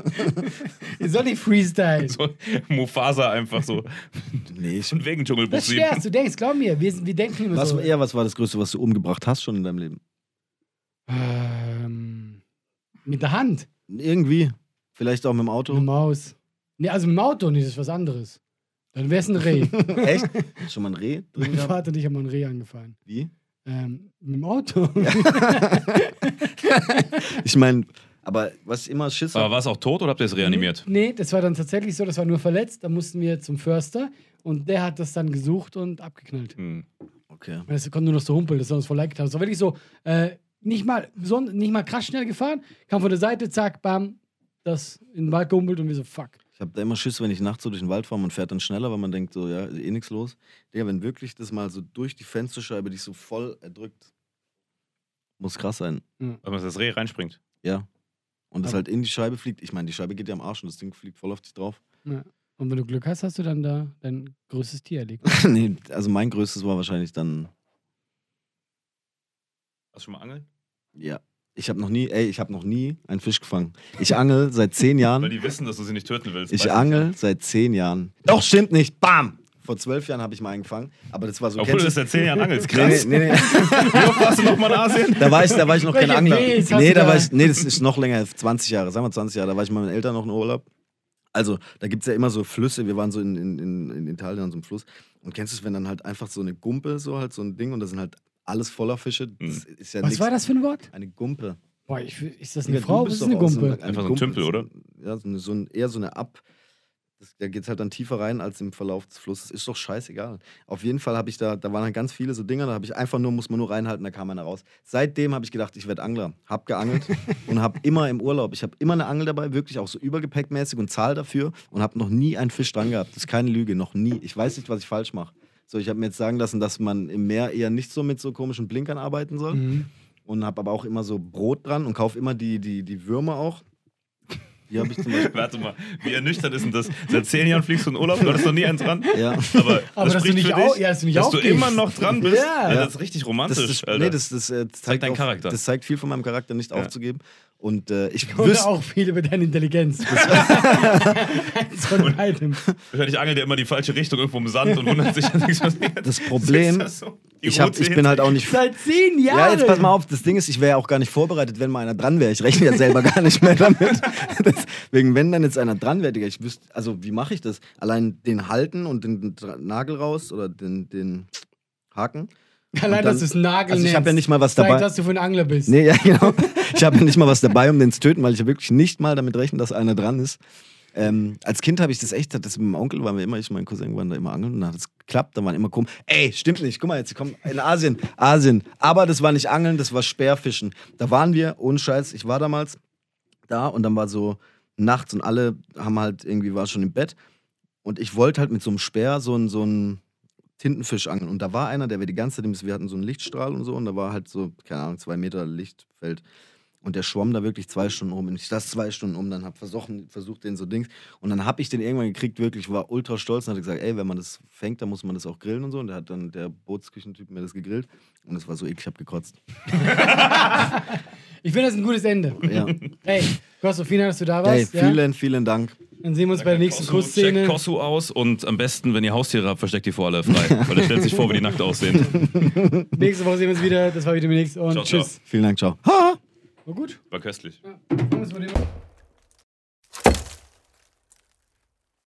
[LAUGHS] [LAUGHS] Soll ich freestyle? So Mufasa einfach so. Nee, ich, Und wegen Das Dschungelbuch ist 7. schwer, du denkst, glaub mir, wir, sind- wir denken immer was, so. eher, was war das Größte, was du umgebracht hast schon in deinem Leben? Ähm, mit der Hand, Irgendwie. Vielleicht auch mit dem Auto. mit der Maus. Nee, also mit dem Auto nicht, das ist was anderes. Dann wär's ein Reh. [LAUGHS] Echt? Schon mal ein Reh drin mein gehabt? Vater und ich haben mal ein Reh angefahren. Wie? Ähm, mit dem Auto. [LAUGHS] Ich meine, aber was immer Schiss Aber war es auch tot oder habt ihr es reanimiert? Nee, das war dann tatsächlich so, das war nur verletzt. Da mussten wir zum Förster und der hat das dann gesucht und abgeknallt. Hm. Okay. Das konnte nur noch so humpeln, das hat uns voll leid getan. Das war wirklich so, äh, nicht mal, so, nicht mal krass schnell gefahren, kam von der Seite, zack, bam, das in den Wald gehumpelt und wir so, fuck. Ich habe da immer Schiss, wenn ich nachts so durch den Wald fahre, man fährt dann schneller, weil man denkt so, ja, ist eh nichts los. Digga, wenn wirklich das mal so durch die Fensterscheibe dich so voll erdrückt, muss krass sein. Weil man das Reh reinspringt. Ja. Und das Aber- halt in die Scheibe fliegt. Ich meine, die Scheibe geht ja am Arsch und das Ding fliegt voll auf dich drauf. Ja. Und wenn du Glück hast, hast du dann da dein größtes Tier erlegt. [LAUGHS] nee, also mein größtes war wahrscheinlich dann, Hast du schon mal angeln? ja. Ich habe noch nie, ey, ich habe noch nie einen Fisch gefangen. Ich angel seit zehn [LAUGHS] Weil Jahren. die wissen, dass du sie nicht töten willst. Ich angel seit zehn Jahren. Doch, stimmt nicht. Bam! Vor zwölf Jahren habe ich mal einen gefangen. Aber das war so. Obwohl du das seit zehn Jahren angelst. Nee, Krass. nee, nee, nee. [LAUGHS] Wie oft warst du noch mal in Asien? Da war ich, da war ich noch kein Angler. Nee, du da war ich, nee, das ist noch länger, 20 Jahre, sagen wir 20 Jahre. Da war ich mal mit meinen Eltern noch in Urlaub. Also, da gibt es ja immer so Flüsse. Wir waren so in, in, in, in Italien an so einem Fluss. Und kennst du es, wenn dann halt einfach so eine Gumpe, so halt so ein Ding und da sind halt alles voller Fische? Das ist ja Was war das für ein Wort? Eine Gumpe. Boah, ich, ist das eine du Frau? Was ist eine auch so Gumpe? Einfach so ein Gumpe Tümpel, oder? Ja, so eine, so ein, eher so eine Ab. Das, da geht es halt dann tiefer rein als im Verlauf des Flusses. Ist doch scheißegal. Auf jeden Fall habe ich da, da waren halt ganz viele so Dinger, da habe ich einfach nur, muss man nur reinhalten, da kam einer raus. Seitdem habe ich gedacht, ich werde Angler. Hab geangelt [LAUGHS] und habe immer im Urlaub, ich habe immer eine Angel dabei, wirklich auch so übergepäckmäßig und zahl dafür und habe noch nie einen Fisch dran gehabt. Das ist keine Lüge, noch nie. Ich weiß nicht, was ich falsch mache. So, ich habe mir jetzt sagen lassen, dass man im Meer eher nicht so mit so komischen Blinkern arbeiten soll Mhm. und habe aber auch immer so Brot dran und kaufe immer die, die, die Würmer auch. Die habe ich zum Beispiel. [LAUGHS] Warte mal, wie ernüchternd ist denn das? Seit zehn Jahren fliegst du in Urlaub, du hattest noch nie einen dran. Ja. Aber, Aber das dass du spricht nicht für au- dich, ja, dass du nicht dass du immer noch dran bist. Ja. Ja, das ist richtig Das, romantisch, das, Alter. nee, das, das, äh, das zeigt deinen auch- Charakter. Das zeigt viel von meinem Charakter, nicht aufzugeben. Und äh, ich wüsste. auch viel über deine Intelligenz. [LAUGHS] Eins von beidem. Wahrscheinlich angelt er immer die falsche Richtung irgendwo im Sand und wundert sich, dass nichts [LAUGHS] passiert. Das Problem, Ist das so? Ich, hab, ich bin halt auch nicht. Seit zehn Jahren. Ja, jetzt pass mal auf, das Ding ist, ich wäre ja auch gar nicht vorbereitet, wenn mal einer dran wäre. Ich rechne ja selber gar nicht mehr damit. Deswegen, wenn dann jetzt einer dran wäre, Digga, ich wüsste, also wie mache ich das? Allein den halten und den Nagel raus oder den, den Haken. Allein, dann- dass du es Nagel also ich hab nennst, ja nicht mal was dabei. dass du für ein Angler bist. Nee, ja, genau. [LAUGHS] ich habe nicht mal was dabei, um den zu töten, weil ich ja wirklich nicht mal damit rechne, dass einer dran ist. Ähm, als Kind habe ich das echt, das mit meinem Onkel waren wir immer, ich und mein Cousin waren da immer angeln und dann hat es geklappt, da waren immer komisch. Ey, stimmt nicht, guck mal jetzt, komm, in Asien, Asien. Aber das war nicht Angeln, das war Speerfischen. Da waren wir, ohne Scheiß, ich war damals da und dann war so nachts und alle haben halt irgendwie, war schon im Bett und ich wollte halt mit so einem Speer so einen so einen Tintenfisch angeln und da war einer, der wir die ganze Zeit, wir hatten so einen Lichtstrahl und so und da war halt so, keine Ahnung, zwei Meter Lichtfeld und der schwamm da wirklich zwei Stunden rum. Und ich saß zwei Stunden um, dann hab versucht, versucht den so Dings. Und dann hab ich den irgendwann gekriegt, wirklich, war ultra stolz und hat gesagt, ey, wenn man das fängt, dann muss man das auch grillen und so. Und der hat dann, der Bootsküchentyp mir das gegrillt. Und es war so eklig, ich hab gekotzt. [LAUGHS] [LAUGHS] Ich finde das ein gutes Ende. Ja. Hey, Kosto, vielen Dank, dass du da Hey, warst. ja? vielen, vielen Dank. Dann sehen wir uns bei der nächsten Checkt Kussszene. Kossu aus und am besten, wenn ihr Haustiere habt, versteckt die vor alle frei. Weil er stellt sich vor, wie die nackt aussehen. [LAUGHS] Nächste Woche sehen wir uns wieder. Das war wieder nichts und Ciao, ciao. tschüss. Vielen Dank, ciao. Ha! War gut. War köstlich. Machen